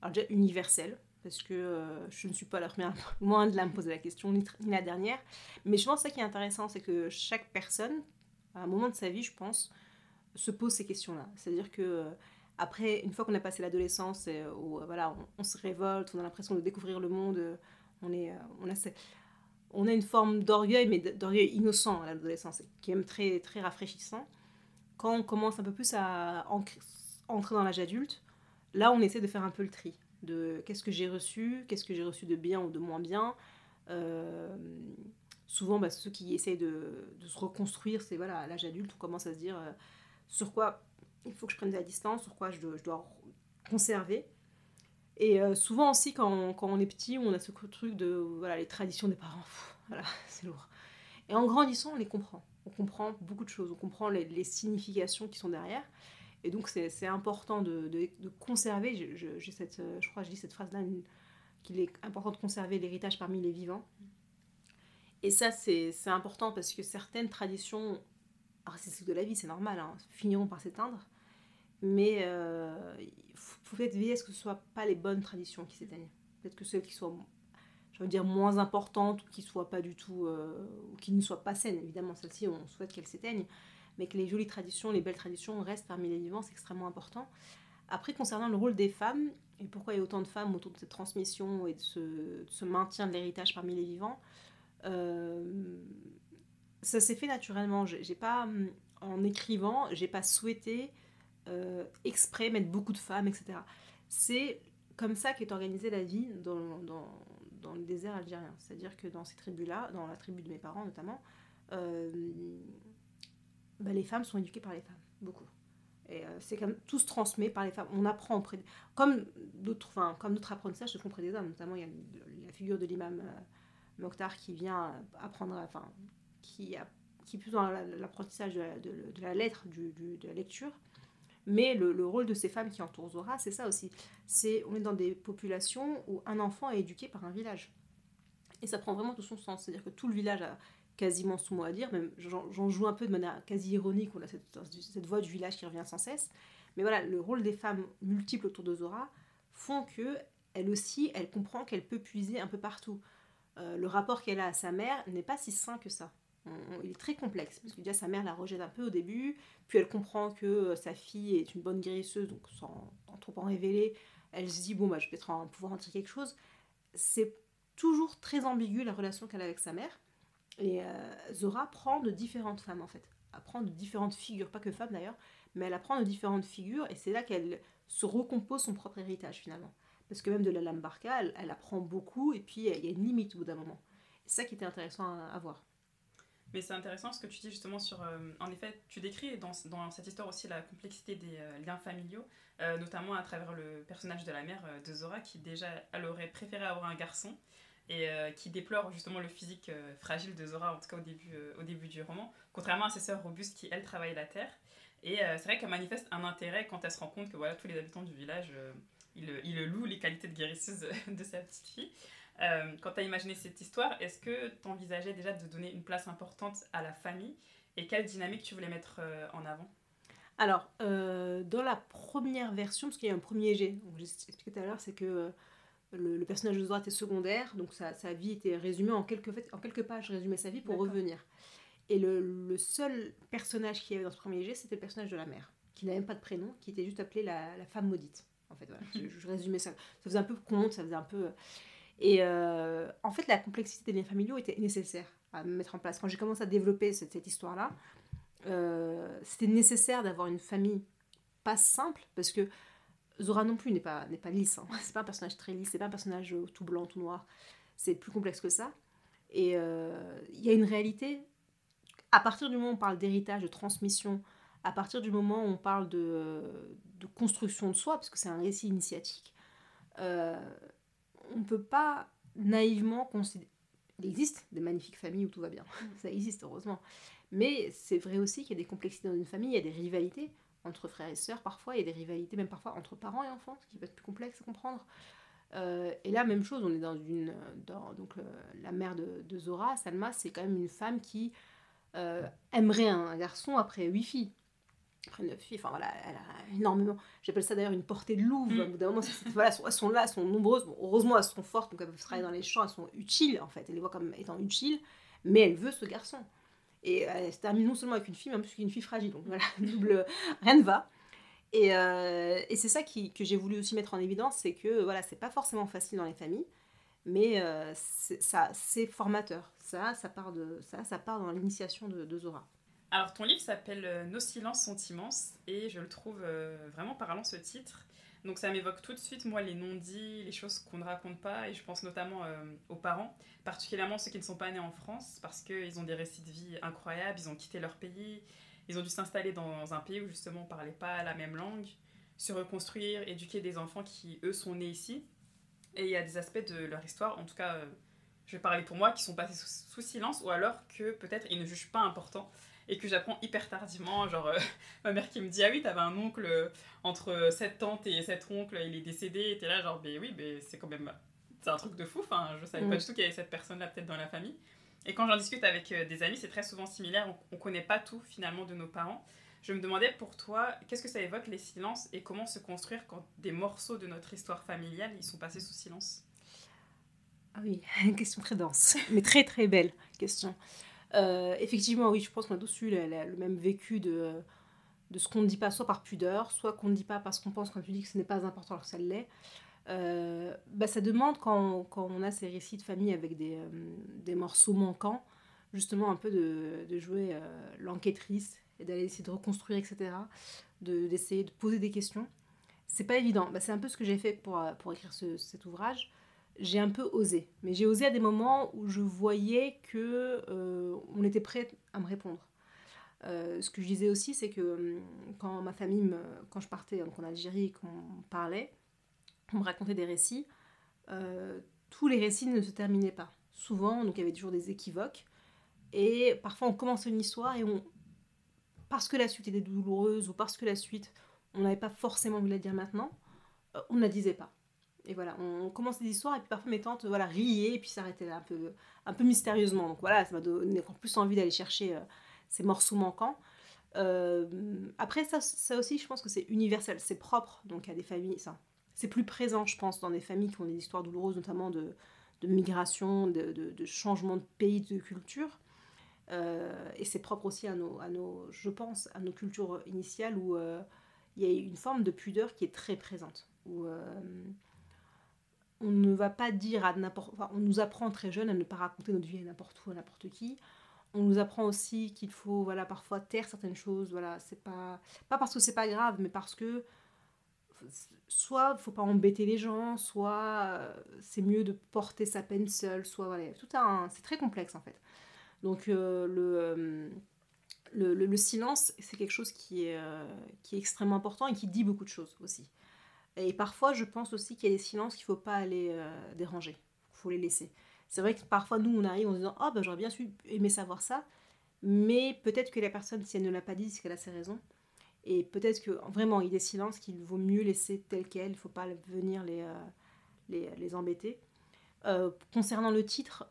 déjà universels, parce que euh, je ne suis pas la première, loin de à me poser la question, ni, la dernière. Mais je pense que ça qui est intéressant, c'est que chaque personne, à un moment de sa vie, je pense, se pose ces questions-là. C'est-à-dire que euh, après, une fois qu'on a passé l'adolescence, euh, où voilà, on, on se révolte, on a l'impression de découvrir le monde, on, est, on, a, on a une forme d'orgueil, mais d'orgueil innocent à l'adolescence, qui est même très, très rafraîchissant. Quand on commence un peu plus à entrer dans l'âge adulte, là, on essaie de faire un peu le tri de qu'est-ce que j'ai reçu, qu'est-ce que j'ai reçu de bien ou de moins bien. Euh, souvent, bah, ceux qui essayent de, se reconstruire, c'est voilà, à l'âge adulte, on commence à se dire euh, sur quoi il faut que je prenne de la distance, sur quoi je dois, conserver. Et euh, souvent aussi, quand on, est petit, on a ce truc de voilà, les traditions des parents, voilà, c'est lourd. Et en grandissant, on les comprend. On comprend beaucoup de choses, on comprend les significations qui sont derrière. Et donc, c'est important de, conserver, je, cette, euh, je crois que je dis cette phrase-là, qu'il est important de conserver l'héritage parmi les vivants. Et ça, c'est important parce que certaines traditions, alors c'est de la vie, c'est normal, hein, finiront par s'éteindre. Mais euh, il faut peut-être veiller à ce que ce ne soient pas les bonnes traditions qui s'éteignent. Peut-être que celles qui soient, je veux dire, moins importantes ou qui soient pas du tout, euh, ou qui ne soient pas saines, évidemment, celles-ci, on souhaite qu'elles s'éteignent mais que les jolies traditions, les belles traditions restent parmi les vivants, c'est extrêmement important. Après, concernant le rôle des femmes, et pourquoi il y a autant de femmes autour de cette transmission et de ce, maintien de l'héritage parmi les vivants, euh, ça s'est fait naturellement. J'ai pas, en écrivant, j'ai pas souhaité euh, exprès mettre beaucoup de femmes, etc. C'est comme ça qu'est organisée la vie dans le désert algérien. C'est-à-dire que dans ces tribus-là, dans la tribu de mes parents notamment, euh, bah, les femmes sont éduquées par les femmes, beaucoup. Et euh, c'est comme tout se transmet par les femmes. On apprend auprès, de- comme d'autres, enfin, comme notre apprentissage se font auprès des hommes. Notamment, il y a la figure de l'imam euh, Mokhtar qui vient apprendre, enfin, qui qui est plus dans la- l'apprentissage de la, lettre, du, de la lecture. Mais le, le rôle de ces femmes qui entourent Zora, c'est ça aussi. C'est on est dans des populations où un enfant est éduqué par un village. Et ça prend vraiment tout son sens. C'est-à-dire que tout le village a quasiment son mot à dire. Même j'en joue un peu de manière quasi ironique. On a cette, cette voix du village qui revient sans cesse. Mais voilà, le rôle des femmes multiples autour de Zora font que elle aussi, elle comprend qu'elle peut puiser un peu partout. Euh, le rapport qu'elle a à sa mère n'est pas si sain que ça. Il est très complexe parce que déjà sa mère la rejette un peu au début, puis elle comprend que euh, sa fille est une bonne guérisseuse, donc sans, trop en révéler, elle se dit bon bah je vais peut-être pouvoir en tirer quelque chose. C'est toujours très ambigu la relation qu'elle a avec sa mère. Et Zora prend de différentes femmes en fait. Elle prend de différentes figures, pas que femmes d'ailleurs, mais elle apprend de différentes figures et c'est là qu'elle se recompose son propre héritage finalement. Parce que même de la lame barca, elle, apprend beaucoup et puis il y a une limite au bout d'un moment. C'est ça qui était intéressant à, voir. Mais c'est intéressant ce que tu dis justement sur... Euh, en effet, tu décris dans, cette histoire aussi la complexité des euh, liens familiaux, euh, notamment à travers le personnage de la mère de Zora qui déjà, elle aurait préféré avoir un garçon et qui déplore justement le physique fragile de Zora, en tout cas au début, au début du roman, contrairement à ses sœurs robustes qui, elles, travaillent la terre. Et c'est vrai qu'elle manifeste un intérêt quand elle se rend compte que voilà, tous les habitants du village il, il loue les qualités de guérisseuse de sa petite fille. Euh, quand tu as imaginé cette histoire, est-ce que tu envisageais déjà de donner une place importante à la famille et quelle dynamique tu voulais mettre euh, en avant? Alors, euh, dans la première version, parce qu'il y a un premier jet, donc j'ai expliqué tout à l'heure, c'est que le, personnage de Zora était secondaire, donc sa, sa, vie était résumée en quelques, en quelques pages, résumé sa vie pour revenir. Et le, le, seul personnage qu'il y avait dans ce premier jet, c'était le personnage de la mère, qui n'avait même pas de prénom, qui était juste appelée la, la femme maudite. En fait, voilà, je, résumais ça. Ça faisait un peu conte, ça faisait un peu. Et euh, en fait, la complexité des liens familiaux était nécessaire à mettre en place. Quand j'ai commencé à développer cette, cette histoire-là, euh, c'était nécessaire d'avoir une famille pas simple, parce que Zora non plus n'est pas, n'est pas lisse. Hein. C'est pas un personnage très lisse, c'est pas un personnage tout blanc, tout noir. C'est plus complexe que ça. Et euh, il y a une réalité. À partir du moment où on parle d'héritage, de transmission, à partir du moment où on parle de, de construction de soi, parce que c'est un récit initiatique, euh, on ne peut pas naïvement considérer... Il existe des magnifiques familles où tout va bien, ça existe heureusement. Mais c'est vrai aussi qu'il y a des complexités dans une famille, il y a des rivalités entre frères et sœurs parfois, il y a des rivalités même parfois entre parents et enfants, ce qui peut être plus complexe à comprendre. Euh, et là, même chose, on est dans une... donc la mère de, Zora, Salma, c'est quand même une femme qui euh, aimerait un garçon après huit filles après neuf filles, enfin voilà, elle a énormément, j'appelle ça d'ailleurs une portée de louve, mm. au bout d'un moment, voilà, elles sont là, elles sont nombreuses, heureusement elles sont fortes, donc elles peuvent travailler dans les champs, elles sont utiles en fait, elle les voit comme étant utiles, mais elle veut ce garçon. Et elle se termine non seulement avec une fille, mais en plus avec une fille fragile, donc voilà, double, rien ne va. Et, euh, et c'est ça qui, que j'ai voulu aussi mettre en évidence, c'est que voilà, c'est pas forcément facile dans les familles, mais euh, ça, c'est formateur. Ça, ça part de ça, ça part dans l'initiation de, Zora. Alors, ton livre s'appelle euh, Nos silences sont immenses et je le trouve euh, vraiment parlant ce titre. Donc, ça m'évoque tout de suite, moi, les non-dits, les choses qu'on ne raconte pas et je pense notamment euh, aux parents, particulièrement ceux qui ne sont pas nés en France parce qu'ils ont des récits de vie incroyables, ils ont quitté leur pays, ils ont dû s'installer dans un pays où justement on ne parlait pas la même langue, se reconstruire, éduquer des enfants qui, eux, sont nés ici. Et il y a des aspects de leur histoire, en tout cas, je vais parler pour moi, qui sont passés sous silence ou alors que peut-être ils ne jugent pas important et que j'apprends hyper tardivement. Genre, euh, ma mère qui me dit Ah oui, t'avais un oncle euh, entre cette tante et cet oncle, il est décédé, et t'es là, genre, ben oui, mais c'est quand même. C'est un truc de fou, enfin, je savais pas mm. du tout qu'il y avait cette personne-là peut-être dans la famille. Et quand j'en discute avec euh, des amis, c'est très souvent similaire, on, on connaît pas tout finalement de nos parents. Je me demandais pour toi, qu'est-ce que ça évoque les silences et comment se construire quand des morceaux de notre histoire familiale ils sont passés sous silence? Ah oui, une question très dense, mais très très belle question. Euh, effectivement, oui, je pense qu'on a tous eu le, même vécu de, de ce qu'on ne dit pas, soit par pudeur, soit qu'on ne dit pas parce qu'on pense, quand tu dis que ce n'est pas important alors que ça l'est. Euh, bah, ça demande, quand, quand, on a ces récits de famille avec des, euh, des morceaux manquants, justement un peu de, de jouer l'enquêtrice et d'aller essayer de reconstruire, etc. D'essayer de, poser des questions. C'est pas évident. Bah, c'est un peu ce que j'ai fait pour, pour écrire ce, cet ouvrage j'ai un peu osé. Mais j'ai osé à des moments où je voyais que euh, on était prêt à me répondre. Euh, ce que je disais aussi, c'est que hum, quand ma famille, quand je partais donc en Algérie, qu'on parlait, on me racontait des récits, euh, tous les récits ne se terminaient pas. Souvent, donc il y avait toujours des équivoques. Et parfois, on commençait une histoire et on, parce que la suite était douloureuse ou parce que la suite, on n'avait pas forcément envie de la dire maintenant, on ne la disait pas. Et voilà, on commence des histoires et puis parfois mes tantes voilà, riaient et puis s'arrêtaient là un peu, un peu mystérieusement. Donc voilà, ça m'a donné encore plus envie d'aller chercher euh, ces morceaux manquants. Euh, après, ça, ça aussi, je pense que c'est universel, c'est propre donc à des familles. Ça, c'est plus présent, je pense, dans des familles qui ont des histoires douloureuses, notamment de, de migration, de, de, changement de pays, de culture. Euh, et c'est propre aussi à nos, à nos, je pense, à nos cultures initiales où il y a une forme de pudeur qui est très présente. Où, on ne va pas dire à n'importe. On nous apprend très jeune à ne pas raconter notre vie à n'importe où, à n'importe qui. On nous apprend aussi qu'il faut, voilà, parfois taire certaines choses. Voilà, c'est pas pas parce que c'est pas grave, mais parce que soit faut pas embêter les gens, soit euh, c'est mieux de porter sa peine seule, soit voilà, tout un, c'est très complexe en fait. Donc euh, euh, le, silence, c'est quelque chose qui est, qui est extrêmement important et qui dit beaucoup de choses aussi. Et parfois, je pense aussi qu'il y a des silences qu'il ne faut pas aller euh, déranger. Il faut les laisser. C'est vrai que parfois, nous, on arrive en disant Oh, ben, j'aurais bien aimer savoir ça. Mais peut-être que la personne, si elle ne l'a pas dit, c'est qu'elle a ses raisons. Et peut-être que vraiment, il y a des silences qu'il vaut mieux laisser tels quels. Il ne faut pas venir les, euh, les, embêter. Euh, concernant le titre,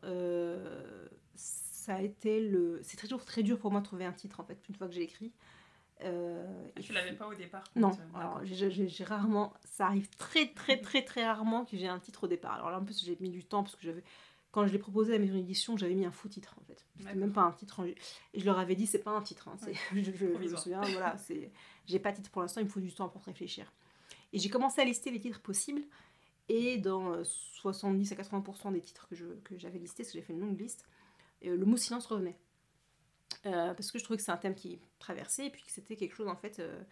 ça a été le. C'est toujours très dur pour moi de trouver un titre, en fait, une fois que j'ai écrit. Euh, ah, tu l'avais pas au départ Non, euh, alors j'ai rarement, ça arrive très très très très rarement que j'ai un titre au départ. Alors là en plus j'ai mis du temps parce que j'avais, quand je l'ai proposé à la maison d'édition, j'avais mis un faux titre en fait. C'était même pas un titre. Et je leur avais dit c'est pas un titre. Hein, je, je, me souviens, voilà, c'est, j'ai pas de titre pour l'instant, il me faut du temps pour réfléchir. Et j'ai commencé à lister les titres possibles. Et dans 70 euh, à 80% des titres que, je, que j'avais listés, parce que j'ai fait une longue liste, le mot silence revenait. Euh, parce que je trouvais que c'est un thème qui traversait et puis que c'était quelque chose en fait euh,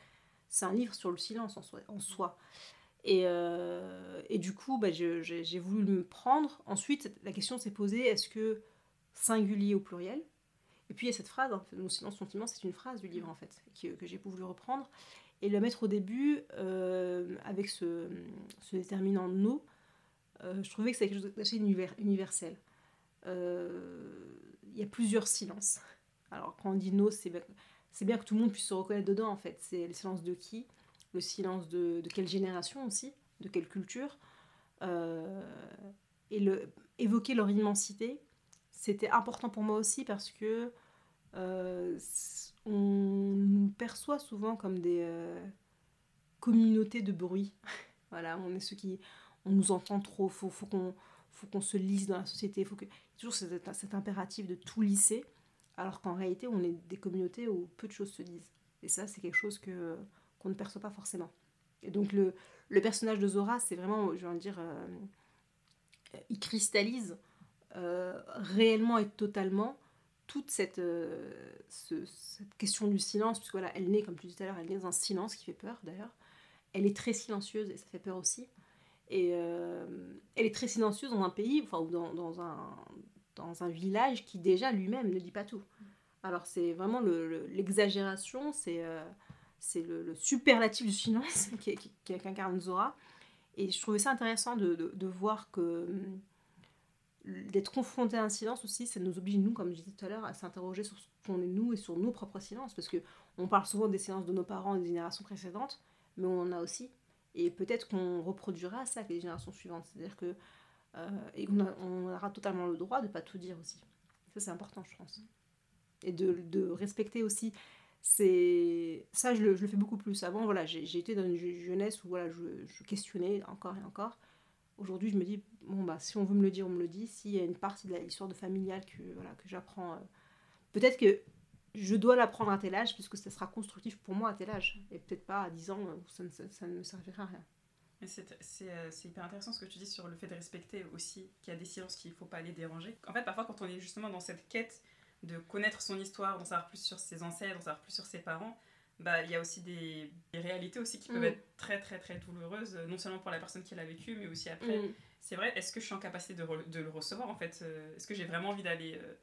c'est un livre sur le silence en soi, euh, et, du coup bah, j'ai voulu me prendre. Ensuite la question s'est posée est-ce que singulier au pluriel? Et puis il y a cette phrase hein, mon silence sentiment c'est une phrase du livre en fait que j'ai voulu reprendre. Et le mettre au début avec ce, déterminant no je trouvais que c'était quelque chose d'assez universel. Il y a plusieurs silences alors quand on dit no, c'est bien, que tout le monde puisse se reconnaître dedans en fait. C'est le silence de qui Le silence de, quelle génération aussi De quelle culture euh, Et le, évoquer leur immensité, c'était important pour moi aussi parce que euh, on nous perçoit souvent comme des euh, communautés de bruit. voilà, on est ceux qui... On nous entend trop, faut, faut qu'on se lise dans la société, faut que... toujours cet impératif de tout lisser alors qu'en réalité, on est des communautés où peu de choses se disent. Et ça, c'est quelque chose que qu'on ne perçoit pas forcément. Et donc le, le personnage de Zora, c'est vraiment, je veux dire, euh, il cristallise euh, réellement et totalement toute cette, euh, cette question du silence, puisque voilà, elle naît, comme tu disais tout à l'heure, elle naît dans un silence qui fait peur d'ailleurs. Elle est très silencieuse et ça fait peur aussi. Et elle est très silencieuse dans un pays, enfin, ou dans, un, dans un village qui déjà lui-même ne dit pas tout. Alors c'est vraiment l'exagération, le, c'est euh, le, superlatif du silence qu'incarne Zora. Et je trouvais ça intéressant de, de, voir que hum, d'être confronté à un silence aussi, ça nous oblige, nous, comme je disais tout à l'heure, à s'interroger sur ce qu'on est nous et sur nos propres silences. Parce que on parle souvent des silences de nos parents et des générations précédentes, mais on en a aussi. Et peut-être qu'on reproduira ça avec les générations suivantes. C'est-à-dire que euh, et on, aura totalement le droit de pas tout dire aussi. Ça, c'est important, je pense. Et de, de respecter aussi. C'est ça, je le, je le, fais beaucoup plus. Avant, voilà, j'ai été dans une jeunesse où voilà, je, questionnais encore et encore. Aujourd'hui, je me dis bon bah si on veut me le dire, on me le dit. S'il y a une partie de l'histoire de familiale que voilà que j'apprends, euh, peut-être que je dois l'apprendre à tel âge puisque ça sera constructif pour moi à tel âge et peut-être pas à 10 ans où ça ne, ça ne me servira à rien. Euh, c'est hyper intéressant ce que tu dis sur le fait de respecter aussi qu'il y a des silences qu'il ne faut pas les déranger. En fait, parfois, quand on est justement dans cette quête de connaître son histoire, d'en savoir plus sur ses ancêtres, d'en savoir plus sur ses parents, bah, il y a aussi des, réalités aussi qui peuvent mm. être très très très douloureuses, non seulement pour la personne qui l'a vécu, mais aussi après. Mm. C'est vrai, est-ce que je suis en capacité de, de le recevoir en fait euh, Est-ce que j'ai vraiment envie d'aller euh,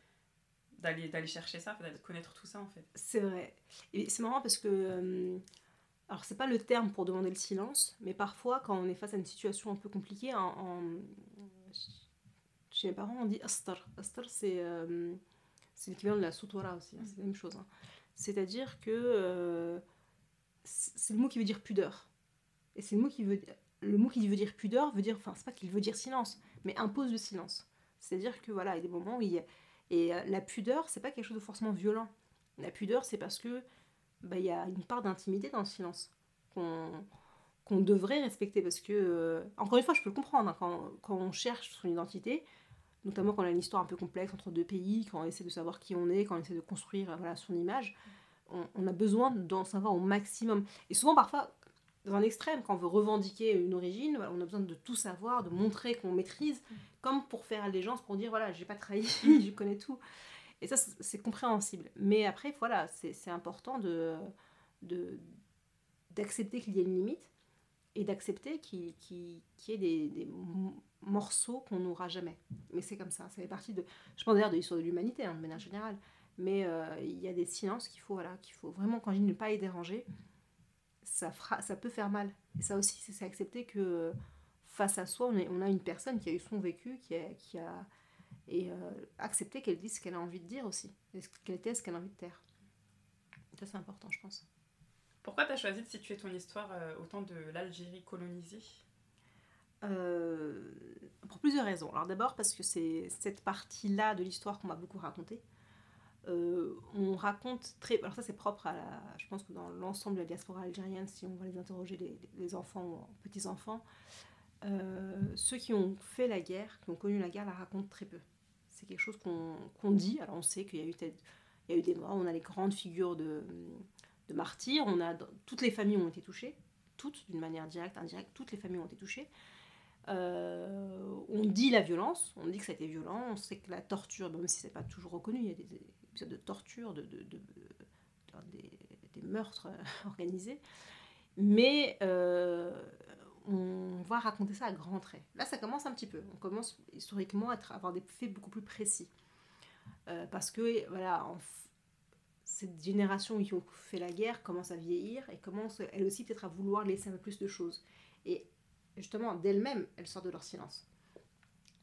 d'aller d'aller chercher ça, de connaître tout ça en fait? C'est vrai. Et c'est marrant parce que alors c'est pas le terme pour demander le silence, mais parfois quand on est face à une situation un peu compliquée, chez mes parents on dit astar. Astar c'est euh, l'équivalent de la sutura aussi, hein, c'est la même chose. Hein. C'est-à-dire que euh, c'est le mot qui veut dire pudeur. Et c'est le mot qui veut le mot qui veut dire pudeur veut dire enfin c'est pas qu'il veut dire silence, mais impose le silence. C'est-à-dire que voilà, il y a des moments où il y a, et euh, la pudeur, c'est pas quelque chose de forcément violent. La pudeur, c'est parce que bah, il y a une part d'intimité dans le silence qu'on devrait respecter parce que, euh, encore une fois, je peux le comprendre, hein, quand, quand, on cherche son identité, notamment quand on a une histoire un peu complexe entre deux pays, quand on essaie de savoir qui on est, quand on essaie de construire voilà, son image, on, a besoin d'en savoir au maximum. Et souvent, parfois, dans un extrême, quand on veut revendiquer une origine, on a besoin de tout savoir, de montrer qu'on maîtrise, comme pour faire allégeance, pour dire voilà, j'ai pas trahi, je connais tout. Et ça, c'est compréhensible. Mais après, voilà, c'est important de d'accepter qu'il y ait une limite et d'accepter qu'il qu'il- qu'il y ait des, des morceaux qu'on n'aura jamais. Mais c'est comme ça, ça fait partie de, je pense d'ailleurs de l'histoire de l'humanité, hein, de manière générale. Mais euh, il y a des silences qu'il faut, voilà, qu'il faut vraiment, quand je dis ne pas y déranger, ça, fera, ça peut faire mal. Ça aussi, c'est accepter que face à soi, on, est- on a une personne qui a eu son vécu, qui a, qui a et euh, accepter qu'elle dise ce qu'elle a envie de dire aussi, et ce qu'elle était, ce qu'elle a envie de taire. Ça, c'est important, je pense. Pourquoi tu as choisi de situer ton histoire euh, au temps de l'Algérie colonisée? Euh, pour plusieurs raisons. Alors d'abord parce que c'est cette partie-là de l'histoire qu'on m'a beaucoup racontée. Euh, on raconte très... Alors ça c'est propre à la... Je pense que dans l'ensemble de la diaspora algérienne, si on va les interroger, les, les enfants ou petits-enfants, euh, ceux qui ont fait la guerre, qui ont connu la guerre, la racontent très peu. C'est quelque chose qu'on dit. Alors on sait qu'il y y a eu des morts, on a les grandes figures de, de martyrs, on a toutes les familles ont été touchées, toutes d'une manière directe, indirecte, toutes les familles ont été touchées. Euh, on dit la violence, on dit que ça a été violent, on sait que la torture, même si c'est pas toujours reconnu, il y a des, des épisodes de torture, de, de- de- de- des, des meurtres euh, organisés, mais euh, on va raconter ça à grands traits. Là, ça commence un petit peu, on commence historiquement à avoir des faits beaucoup plus précis. Euh, parce que, voilà, cette génération qui ont fait la guerre commence à vieillir et commence, elle aussi, peut-être à vouloir laisser un peu plus de choses. Et justement, d'elles-mêmes, elles sortent de leur silence.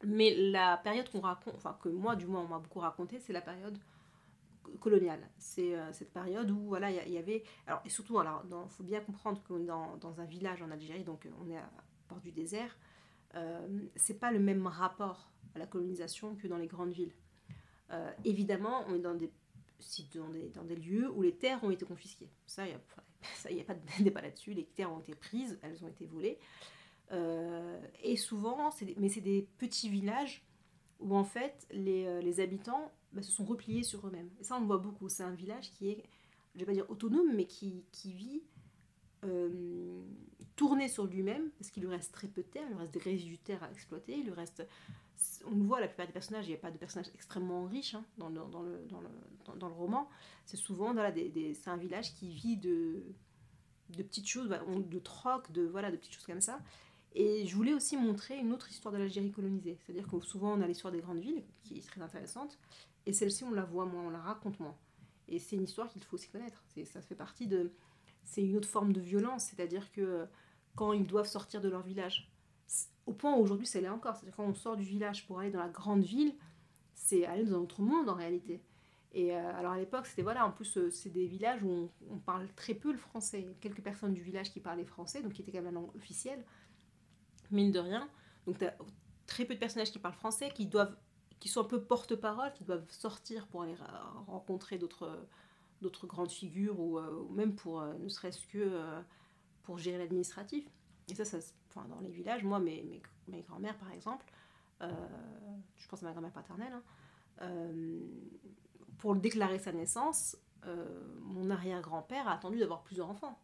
Mais la période qu'on raconte, enfin que moi du moins on m'a beaucoup raconté, c'est la période coloniale. C'est euh, cette période où voilà, il y, avait, alors et surtout, il faut bien comprendre est dans, dans un village en Algérie, donc on est à bord du désert. Euh, c'est pas le même rapport à la colonisation que dans les grandes villes. Euh, évidemment, on est dans des dans des, dans des lieux où les terres ont été confisquées. Ça, il n'y a, a pas de débat là-dessus. Les terres ont été prises, elles ont été volées. Euh, et souvent, c'est mais c'est des petits villages où en fait les, euh, les habitants bah, se sont repliés sur eux-mêmes. Et ça, on le voit beaucoup. C'est un village qui est, je vais pas dire autonome, mais qui, qui vit euh, tourné sur lui-même, parce qu'il lui reste très peu de terre, il lui reste des résidus de terre à exploiter, il lui reste... On le voit, la plupart des personnages, il n'y a pas de personnages extrêmement riches hein, dans, le, dans, le, dans, le, dans, le roman. C'est souvent, voilà, des, des- c'est un village qui vit de, de petites choses, bah, de troc, de, voilà, de petites choses comme ça. Et je voulais aussi montrer une autre histoire de l'Algérie colonisée. C'est-à-dire que souvent on a l'histoire des grandes villes, qui est très intéressante, et celle-ci on la voit moins, on la raconte moins. Et c'est une histoire qu'il faut aussi connaître. C'est, ça fait partie de... C'est une autre forme de violence, c'est-à-dire que quand ils doivent sortir de leur village, c'est- au point où aujourd'hui ça l'est encore, c'est-à-dire quand on sort du village pour aller dans la grande ville, c'est aller dans un autre monde en réalité. Et euh, alors à l'époque, c'était voilà, en plus euh, c'est des villages où on, parle très peu le français. Quelques personnes du village qui parlaient français, donc qui était quand même la langue officielle mine de rien. Donc, tu as très peu de personnages qui parlent français, qui doivent qui sont un peu porte-parole, qui doivent sortir pour aller rencontrer d'autres grandes figures ou, euh, même pour euh, ne serait-ce que euh, pour gérer l'administratif. Et ça, ça enfin, dans les villages, moi, mes, mes, mes grands-mères, par exemple, je pense à ma grand-mère paternelle, hein, pour déclarer sa naissance, mon arrière-grand-père a attendu d'avoir plusieurs enfants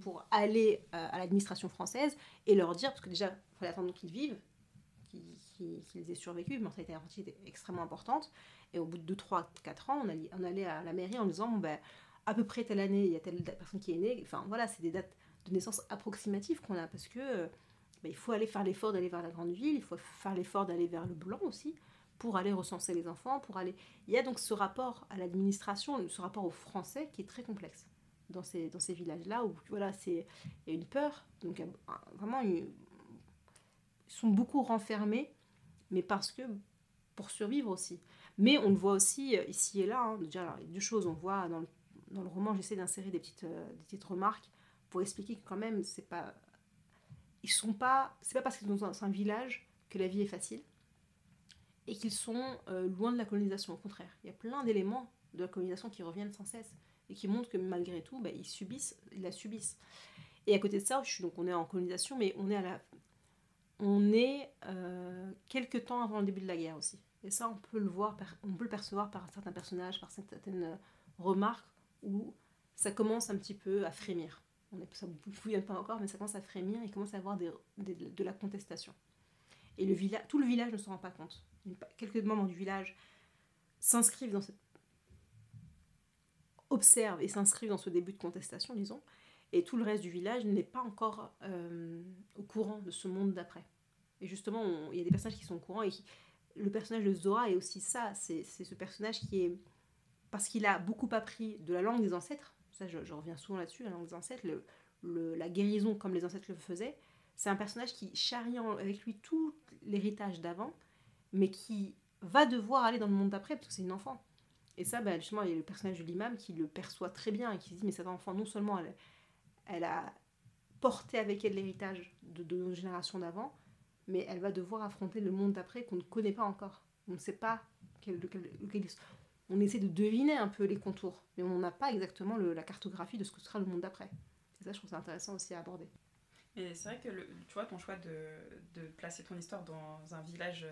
pour aller euh, à l'administration française et leur dire, parce que déjà, il fallait attendre qu'ils vivent, qu'ils aient survécu, la mortalité infantile était extrêmement importante. Et au bout de 2, 3, 4 ans, on allait, à la mairie en disant, bon, ben, à peu près telle année, il y a telle personne qui est née. Enfin, voilà, c'est des dates de naissance approximatives qu'on a, parce que euh, ben, il faut aller faire l'effort d'aller vers la grande ville, il faut faire l'effort d'aller vers le blanc aussi, pour aller recenser les enfants, pour aller... Il y a donc ce rapport à l'administration, ce rapport aux Français qui est très complexe dans ces, dans ces villages-là, où voilà, c'est il y a une peur, donc vraiment ils sont beaucoup renfermés, mais parce que pour survivre aussi. Mais on le voit aussi euh, ici et là, hein, déjà alors, il y a deux choses, on voit dans le, dans le roman, j'essaie d'insérer des petites, euh, des petites remarques pour expliquer que quand même, c'est pas... Ils sont pas... C'est pas parce qu'ils sont dans un village que la vie est facile et qu'ils sont euh, loin de la colonisation, au contraire. Il y a plein d'éléments de la colonisation qui reviennent sans cesse et qui montrent que malgré tout, bah, ils subissent, ils la subissent. Et à côté de ça, donc on est en colonisation, mais on est à la, on est euh, quelques temps avant le début de la guerre aussi. Et ça, on peut le voir, on peut le percevoir par certains personnages, par certaines euh, remarques où ça commence un petit peu à frémir. on est, ça ne pas encore, mais ça commence à frémir, il commence à avoir de la contestation. Et le village, tout le village ne s'en rend pas compte. Quelques membres du village s'inscrivent dans cette observent et s'inscrivent dans ce début de contestation, disons, et tout le reste du village n'est pas encore euh, au courant de ce monde d'après. Et justement, il y a des personnages qui sont au courant et qui- le personnage de Zora est aussi ça, c'est ce personnage qui est parce qu'il a beaucoup appris de la langue des ancêtres, ça je, reviens souvent là-dessus, la langue des ancêtres, la guérison comme les ancêtres le faisaient, c'est un personnage qui charrie avec lui tout l'héritage d'avant, mais qui va devoir aller dans le monde d'après parce que c'est une enfant. Et ça, bah, justement, il y a le personnage de l'imam qui le perçoit très bien et qui se dit, mais cet enfant, non seulement elle, a porté avec elle l'héritage de, nos générations d'avant, mais elle va devoir affronter le monde d'après qu'on ne connaît pas encore. On ne sait pas quel, on essaie de deviner un peu les contours, mais on n'a pas exactement la cartographie de ce que sera le monde d'après. Et ça, je trouve ça intéressant aussi à aborder. Et c'est vrai que tu vois, ton choix de, de placer ton histoire dans un village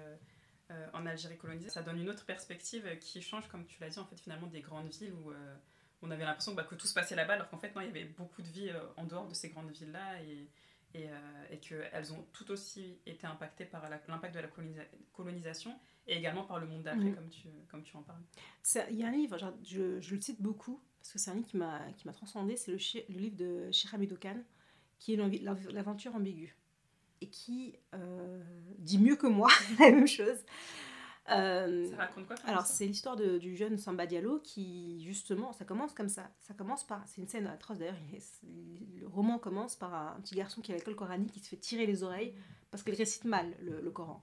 euh, en Algérie colonisée, ça donne une autre perspective qui change, comme tu l'as dit, en fait, finalement, des grandes villes où euh, on avait l'impression bah, que tout se passait là-bas, alors qu'en fait, non, il y avait beaucoup de vie euh, en dehors de ces grandes villes-là et, et, et qu'elles ont tout aussi été impactées par l'impact de la colonisa- colonisation et également par le monde d'après, comme, tu, comme tu en parles. Il y a un livre, genre, je, je le cite beaucoup, parce que c'est un livre qui m'a transcendé, c'est le, livre de Shiramid Khan, qui est l'aventure ambiguë, et qui euh, dit mieux que moi la même chose. Euh, Ça raconte quoi alors, c'est l'histoire de- du jeune Samba Diallo qui, justement, ça commence comme ça. Ça commence par. C'est une scène atroce d'ailleurs. Le roman commence par un petit garçon qui est à l'école coranique qui se fait tirer les oreilles parce qu'il récite mal le, le Coran.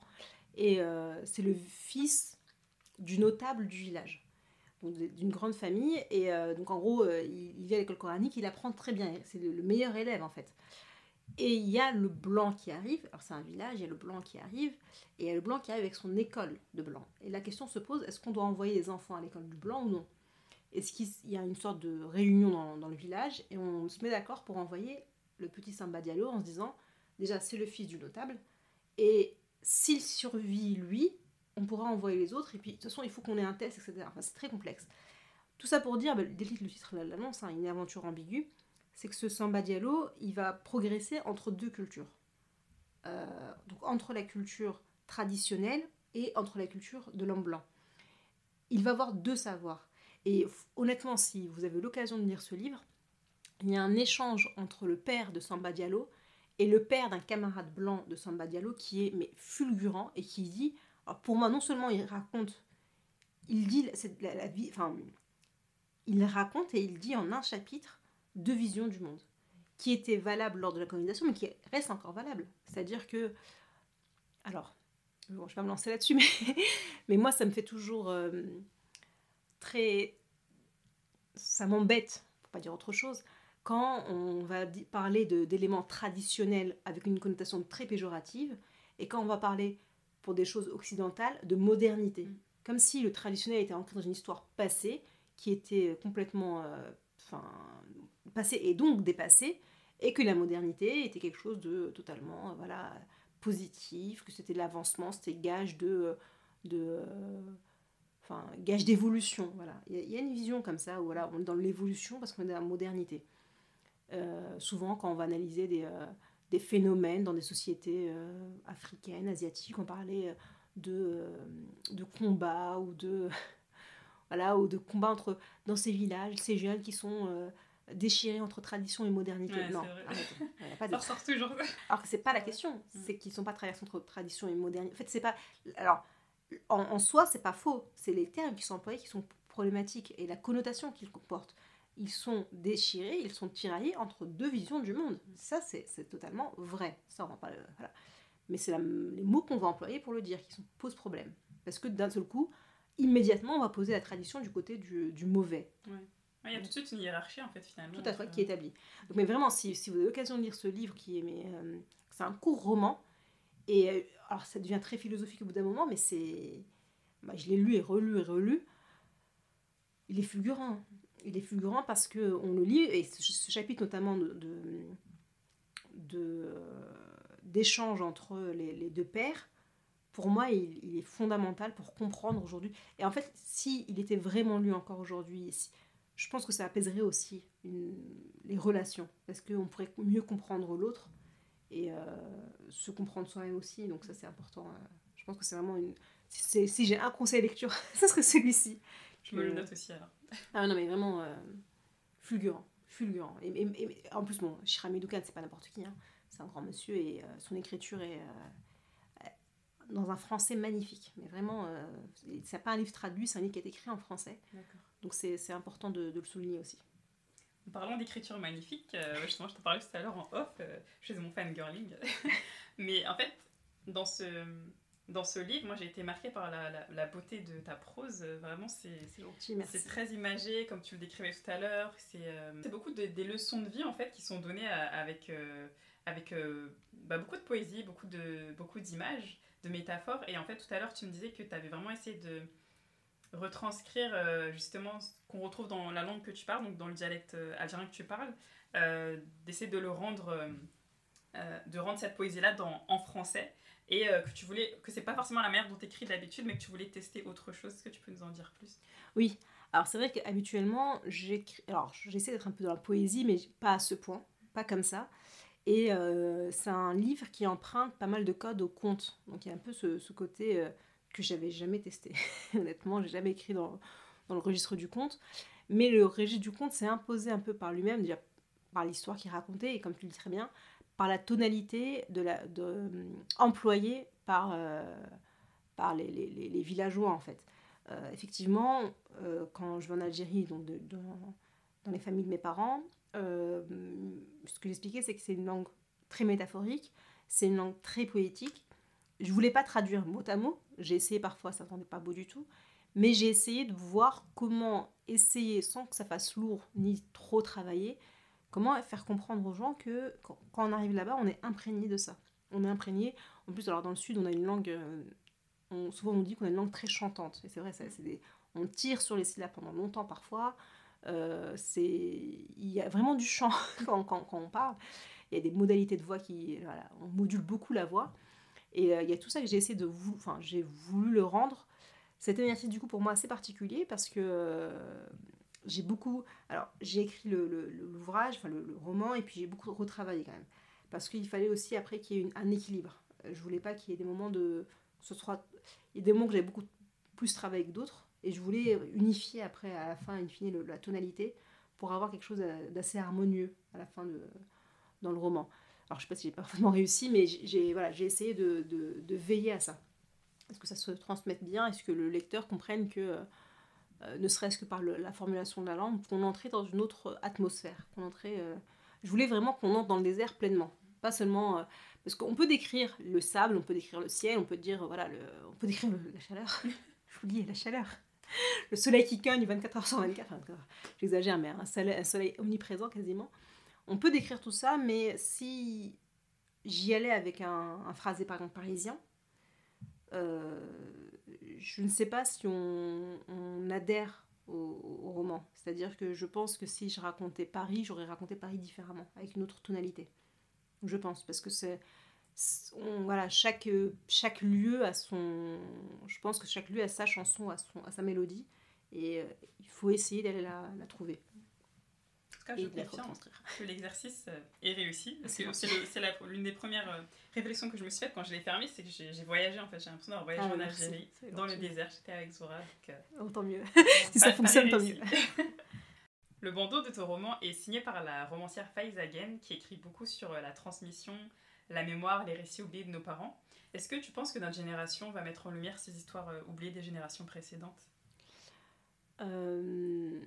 Et euh, c'est le fils du notable du village, d'une grande famille. Et euh, donc, en gros, il, il vit à l'école coranique, il apprend très bien. C'est le, le meilleur élève, en fait. Et il y a le blanc qui arrive. Alors, c'est un village, il y a le blanc qui arrive. Et il y a le blanc qui arrive avec son école de blanc. Et la question se pose, est-ce qu'on doit envoyer les enfants à l'école du blanc ou non? Est-ce qu'il y a une sorte de réunion dans, le village et on se met d'accord pour envoyer le petit Samba Diallo en se disant, déjà c'est le fils du notable, et s'il survit lui, on pourra envoyer les autres, et puis de toute façon il faut qu'on ait un test, etc. Enfin, c'est très complexe. Tout ça pour dire, dès le titre l'annonce, hein, une aventure ambiguë, c'est que ce Samba Diallo, il va progresser entre deux cultures. Euh, donc entre la culture traditionnelle et entre la culture de l'homme blanc. Il va avoir deux savoirs. Et honnêtement, si vous avez l'occasion de lire ce livre, il y a un échange entre le père de Samba Diallo et le père d'un camarade blanc de Samba Diallo qui est mais fulgurant et qui dit, pour moi non seulement il raconte, il dit la, la vie, enfin il raconte et il dit en un chapitre deux visions du monde qui étaient valables lors de la colonisation mais qui restent encore valables. C'est-à-dire que, alors, bon, je vais pas me lancer là-dessus, mais, mais moi ça me fait toujours euh, très, ça m'embête, pour pas dire autre chose, quand on va parler d'éléments traditionnels avec une connotation très péjorative, et quand on va parler, pour des choses occidentales, de modernité. Mm. Comme si le traditionnel était ancré dans une histoire passée, qui était complètement euh, enfin, passée et donc dépassée, et que la modernité était quelque chose de totalement euh, voilà, positif, que c'était l'avancement, c'était gage de... de euh, enfin, gage d'évolution. Voilà. Il y, a- une vision comme ça où voilà, on est dans l'évolution parce qu'on est dans la modernité. Euh, souvent, quand on va analyser des, euh, des phénomènes dans des sociétés euh, africaines, asiatiques, on parlait euh, de, euh, de combats ou de, voilà, ou de combats entre, dans ces villages, ces jeunes qui sont déchirés entre tradition et modernité. Ouais, non. Il y a pas de- Ça ressort toujours. alors que c'est pas la question, c'est qu'ils sont pas traversés entre tradition et modernité. En fait, c'est pas. Alors, en, en soi, c'est pas faux. C'est les termes qui sont employés qui sont problématiques et la connotation qu'ils comportent. Ils sont déchirés, ils sont tiraillés entre deux visions du monde. Ça, c'est totalement vrai. Ça, on va pas. Voilà. Mais c'est les mots qu'on va employer pour le dire qui sont, posent problème. Parce que d'un seul coup, immédiatement, on va poser la tradition du côté du, du mauvais. Ouais, Il y a tout de suite une hiérarchie en fait finalement. Tout à fait, entre- qui est établi. Donc, mais vraiment, si, si vous avez l'occasion de lire ce livre, qui est, mais, euh, c'est un court roman, et euh, alors ça devient très philosophique au bout d'un moment, mais c'est, bah, je l'ai lu et relu et relu. Il est fulgurant. Il est fulgurant parce que on le lit et ce, ce chapitre notamment de, de, euh, entre les, les deux pères. Pour moi, il, il est fondamental pour comprendre aujourd'hui. Et en fait, si il était vraiment lu encore aujourd'hui, si- je pense que ça apaiserait aussi les relations, parce qu'on pourrait mieux comprendre l'autre et euh, se comprendre soi-même aussi, donc ça c'est important. Euh. je pense que c'est vraiment une... Si, j'ai un conseil lecture, ce serait celui-ci. Je me le note aussi alors. Ah non mais vraiment euh, fulgurant, fulgurant. Et, en plus, bon, Shirami Dukan, c'est pas n'importe qui, hein. c'est un grand monsieur et son écriture est dans un français magnifique. Mais vraiment, c'est pas un livre traduit, c'est un livre qui est écrit en français. Donc c'est important de, de, le souligner aussi. En parlant d'écriture magnifique, euh, justement, je t'en parlais tout à l'heure en off, euh, je faisais mon fangirling. Mais en fait, dans ce, dans ce livre, moi j'ai été marquée par la, la, beauté de ta prose. Vraiment, c'est c'est très imagé, comme tu le décrivais tout à l'heure. C'est euh, beaucoup de, des leçons de vie en fait qui sont données avec, avec bah, beaucoup de poésie, beaucoup d'images, beaucoup de métaphores. Et en fait, tout à l'heure, tu me disais que tu avais vraiment essayé de retranscrire euh, justement ce qu'on retrouve dans la langue que tu parles, donc dans le dialecte euh, algérien que tu parles, euh, d'essayer de le rendre, de rendre cette poésie-là en français et que tu voulais, que c'est pas forcément la manière dont tu écris d'habitude, mais que tu voulais tester autre chose. Est-ce que tu peux nous en dire plus? Oui, alors c'est vrai qu'habituellement, j'essaie d'être un peu dans la poésie, mais pas à ce point, pas comme ça. Et c'est un livre qui emprunte pas mal de codes au conte. Donc il y a un peu ce côté que j'avais jamais testé. Honnêtement, j'ai jamais écrit dans, dans, le registre du conte. Mais le registre du conte s'est imposé un peu par lui-même, déjà par l'histoire qu'il racontait, et comme tu le dis très bien, par la tonalité de la, de, euh, employée par, euh, par les, les, les, villageois, en fait. Euh, effectivement, quand je vais en Algérie, donc de, dans les familles de mes parents, ce que j'expliquais, c'est que c'est une langue très métaphorique, c'est une langue très poétique, je voulais pas traduire mot à mot, j'ai essayé parfois, ça n'entendait pas beau du tout, mais j'ai essayé de voir comment essayer, sans que ça fasse lourd ni trop travailler, comment faire comprendre aux gens que quand, on arrive là-bas, on est imprégné de ça. On est imprégné. En plus, alors dans le sud, on a une langue. Euh, on, souvent, on dit qu'on a une langue très chantante. Et c'est vrai, on tire sur les syllabes pendant longtemps parfois. Euh, il y a vraiment du chant quand, on parle. Il y a des modalités de voix qui, voilà, on module beaucoup la voix. Et euh, il y a tout ça que j'ai essayé de vous, enfin j'ai voulu le rendre. Cet exercice du coup pour moi assez particulier parce que euh, j'ai beaucoup, alors j'ai écrit l'ouvrage, enfin le, roman et puis j'ai beaucoup retravaillé quand même parce qu'il fallait aussi après qu'il y ait un équilibre. Je voulais pas qu'il y ait des moments de, ce soit, il y a des moments que j'avais beaucoup plus travaillé que d'autres et je voulais unifier après à la fin, in fine, la tonalité pour avoir quelque chose d'assez harmonieux à la fin de, dans le roman. Alors je sais pas si j'ai parfaitement réussi, mais j'ai voilà, essayé de, de, veiller à ça. Est-ce que ça se transmette bien? Est-ce que le lecteur comprenne que, euh, euh, ne serait-ce que par la formulation de la langue, qu'on entrait dans une autre atmosphère qu'on entrait, euh, Je voulais vraiment qu'on entre dans le désert pleinement. Pas seulement... parce qu'on peut décrire le sable, on peut décrire le ciel, on peut dire, voilà, on peut décrire la chaleur. dis, la chaleur. Le soleil qui cogne 24 h sur 24. J'exagère, mais un soleil omniprésent quasiment. On peut décrire tout ça, mais si j'y allais avec un, un phrasé par exemple parisien, euh, je ne sais pas si on, adhère au, roman. C'est-à-dire que je pense que si je racontais Paris, j'aurais raconté Paris différemment, avec une autre tonalité. Je pense, parce que c'est. Voilà, chaque, chaque lieu a son. Je pense que chaque lieu a sa chanson, a, son, a sa mélodie, et euh, il faut essayer d'aller la, la trouver cas, je confirme que l'exercice euh, est réussi. C'est l'une des premières euh, réflexions que je me suis faite quand je l'ai fermé, c'est que j'ai voyagé en fait. J'ai l'impression d'avoir voyagé ah, en Algérie, dans le désert. J'étais avec Zora. Donc, oh, tant mieux. si ça fonctionne, tant mieux. le bandeau de ton roman est signé par la romancière Faiz Agen, qui écrit beaucoup sur la transmission, la mémoire, les récits oubliés de nos parents. Est-ce que tu penses que notre génération va mettre en lumière ces histoires oubliées des générations précédentes? Euh,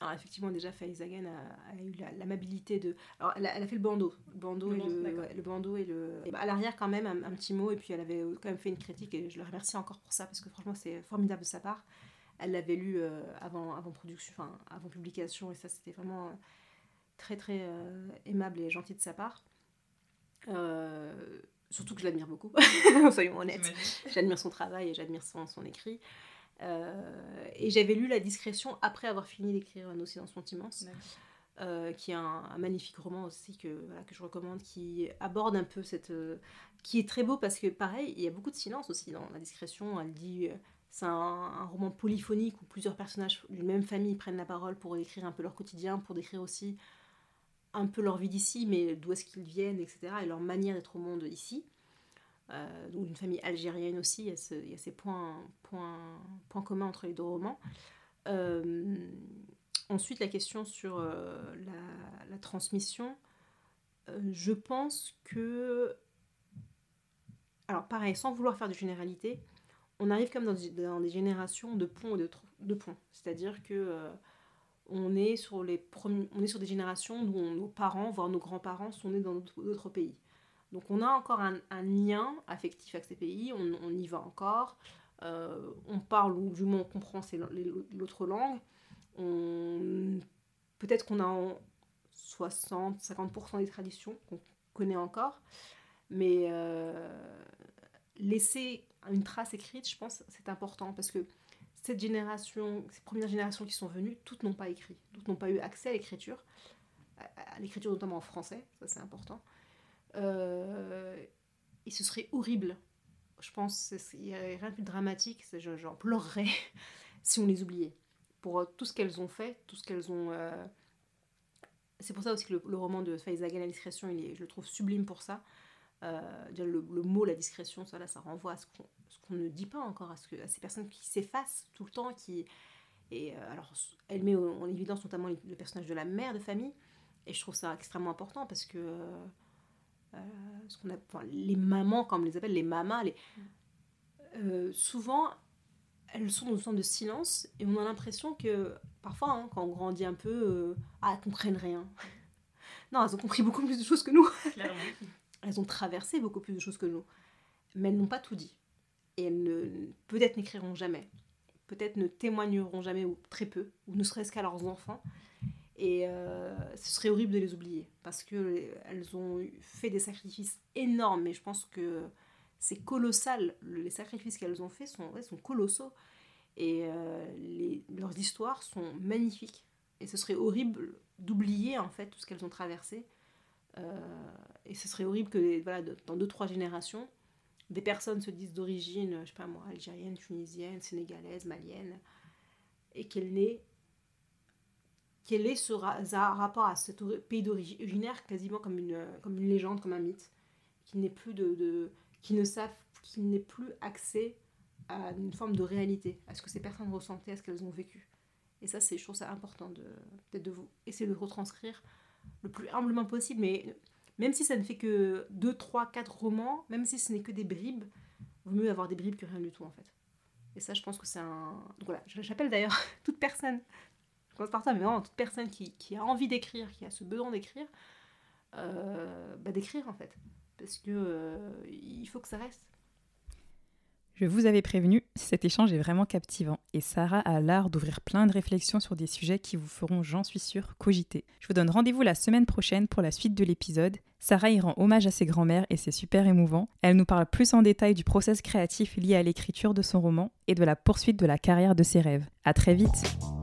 alors effectivement déjà Faizagan a, a eu l'amabilité de... Alors elle a, fait le bandeau, le bandeau, et, le, le, bandeau et le... Et bah, à l'arrière quand même un, petit mot et puis elle avait quand même fait une critique et je le remercie encore pour ça parce que franchement c'est formidable de sa part. Elle l'avait lu euh, avant, avant production, enfin avant publication et ça c'était vraiment euh, très très euh, aimable et gentil de sa part. surtout que je l'admire beaucoup, soyons honnêtes. J'admire son travail et j'admire son, son écrit. Euh, et j'avais lu La discrétion après avoir fini d'écrire Nos silences sont immenses. Euh, qui est un, magnifique roman aussi que, voilà, que je recommande, qui aborde un peu cette... Euh, qui est très beau parce que pareil, il y a beaucoup de silence aussi dans La discrétion. Elle dit c'est un, roman polyphonique où plusieurs personnages d'une même famille prennent la parole pour décrire un peu leur quotidien, pour décrire aussi un peu leur vie d'ici, mais d'où est-ce qu'ils viennent, etc. et leur manière d'être au monde ici. Euh, donc une famille algérienne aussi, il y a, ces points, communs entre les deux romans. Euh, ensuite, la question sur euh, la, transmission. je pense que... Alors pareil, sans vouloir faire de généralité, on arrive comme dans, dans des générations de ponts et de, de. C'est-à-dire que on est sur des générations où nos parents, voire nos grands-parents, sont nés dans d'autres pays. Donc on a encore un, lien affectif avec ces pays, on, y va encore, euh, on parle ou du moins on comprend l'autre langue. Peut-être qu'on a 60-50% des traditions qu'on connaît encore, mais euh, laisser une trace écrite, je pense, c'est important parce que cette génération, ces premières générations qui sont venues, toutes n'ont pas écrit, toutes n'ont pas eu accès à l'écriture, à l'écriture notamment en français, ça c'est important. Euh, et ce serait horrible. Je pense qu'il n'y a rien de plus dramatique, j'en pleurerais si on les oubliait. Pour euh, tout ce qu'elles ont fait, tout ce qu'elles ont. Euh, c'est pour ça aussi que le, roman de Faizaga, La discrétion, il est, je le trouve sublime pour ça. le, mot, la discrétion, ça, là, ça renvoie à ce qu'on ne dit pas encore, à, ce que, à ces personnes qui s'effacent tout le temps. Qui, et alors, elle met en évidence notamment le personnage de la mère de famille. Et je trouve ça extrêmement important parce que euh, ce qu'on les mamans, comme on les appelle, les mamas, les, euh, souvent elles sont dans une sorte de silence et on a l'impression que parfois, hein, quand on grandit un peu, euh, ah, elles comprennent rien. non, elles ont compris beaucoup plus de choses que nous. elles ont traversé beaucoup plus de choses que nous. Mais elles n'ont pas tout dit. Et elles ne, peut-être n'écriront jamais. Peut-être ne témoigneront jamais ou très peu, ou ne serait-ce qu'à leurs enfants. Et euh, ce serait horrible de les oublier parce qu'elles ont fait des sacrifices énormes. Mais je pense que c'est colossal. Les sacrifices qu'elles ont faits sont, sont colossaux. Et euh, leurs histoires sont magnifiques. Et ce serait horrible d'oublier en fait tout ce qu'elles ont traversé. Euh, et ce serait horrible que voilà, dans deux, trois générations, des personnes se disent d'origine, je sais pas moi, algérienne, tunisienne, sénégalaise, malienne, et qu'elles n'aient quel est ce rapport à ce pays d'originaire quasiment comme une, comme une légende, comme un mythe, qui n'est plus de, qui ne savent, qui n'est plus accès à une forme de réalité, à ce que ces personnes ressentaient, à ce qu'elles ont vécu. Et ça, c'est, je trouve ça important de peut-être de vous essayer de retranscrire le plus humblement possible, mais même si ça ne fait que 2, 3, 4 romans, même si ce n'est que des bribes, vaut mieux avoir des bribes que rien du tout en fait. Et ça, je pense que c'est un. Donc voilà, j'appelle d'ailleurs toute personne par ça, mais toute personne qui, a envie d'écrire, qui a ce besoin d'écrire, euh, bah, d'écrire en fait. Parce que euh, il faut que ça reste. Je vous avais prévenu, cet échange est vraiment captivant et Sarah a l'art d'ouvrir plein de réflexions sur des sujets qui vous feront, j'en suis sûre, cogiter. Je vous donne rendez-vous la semaine prochaine pour la suite de l'épisode. Sarah y rend hommage à ses grands-mères et c'est super émouvant. Elle nous parle plus en détail du process créatif lié à l'écriture de son roman et de la poursuite de la carrière de ses rêves. À très vite!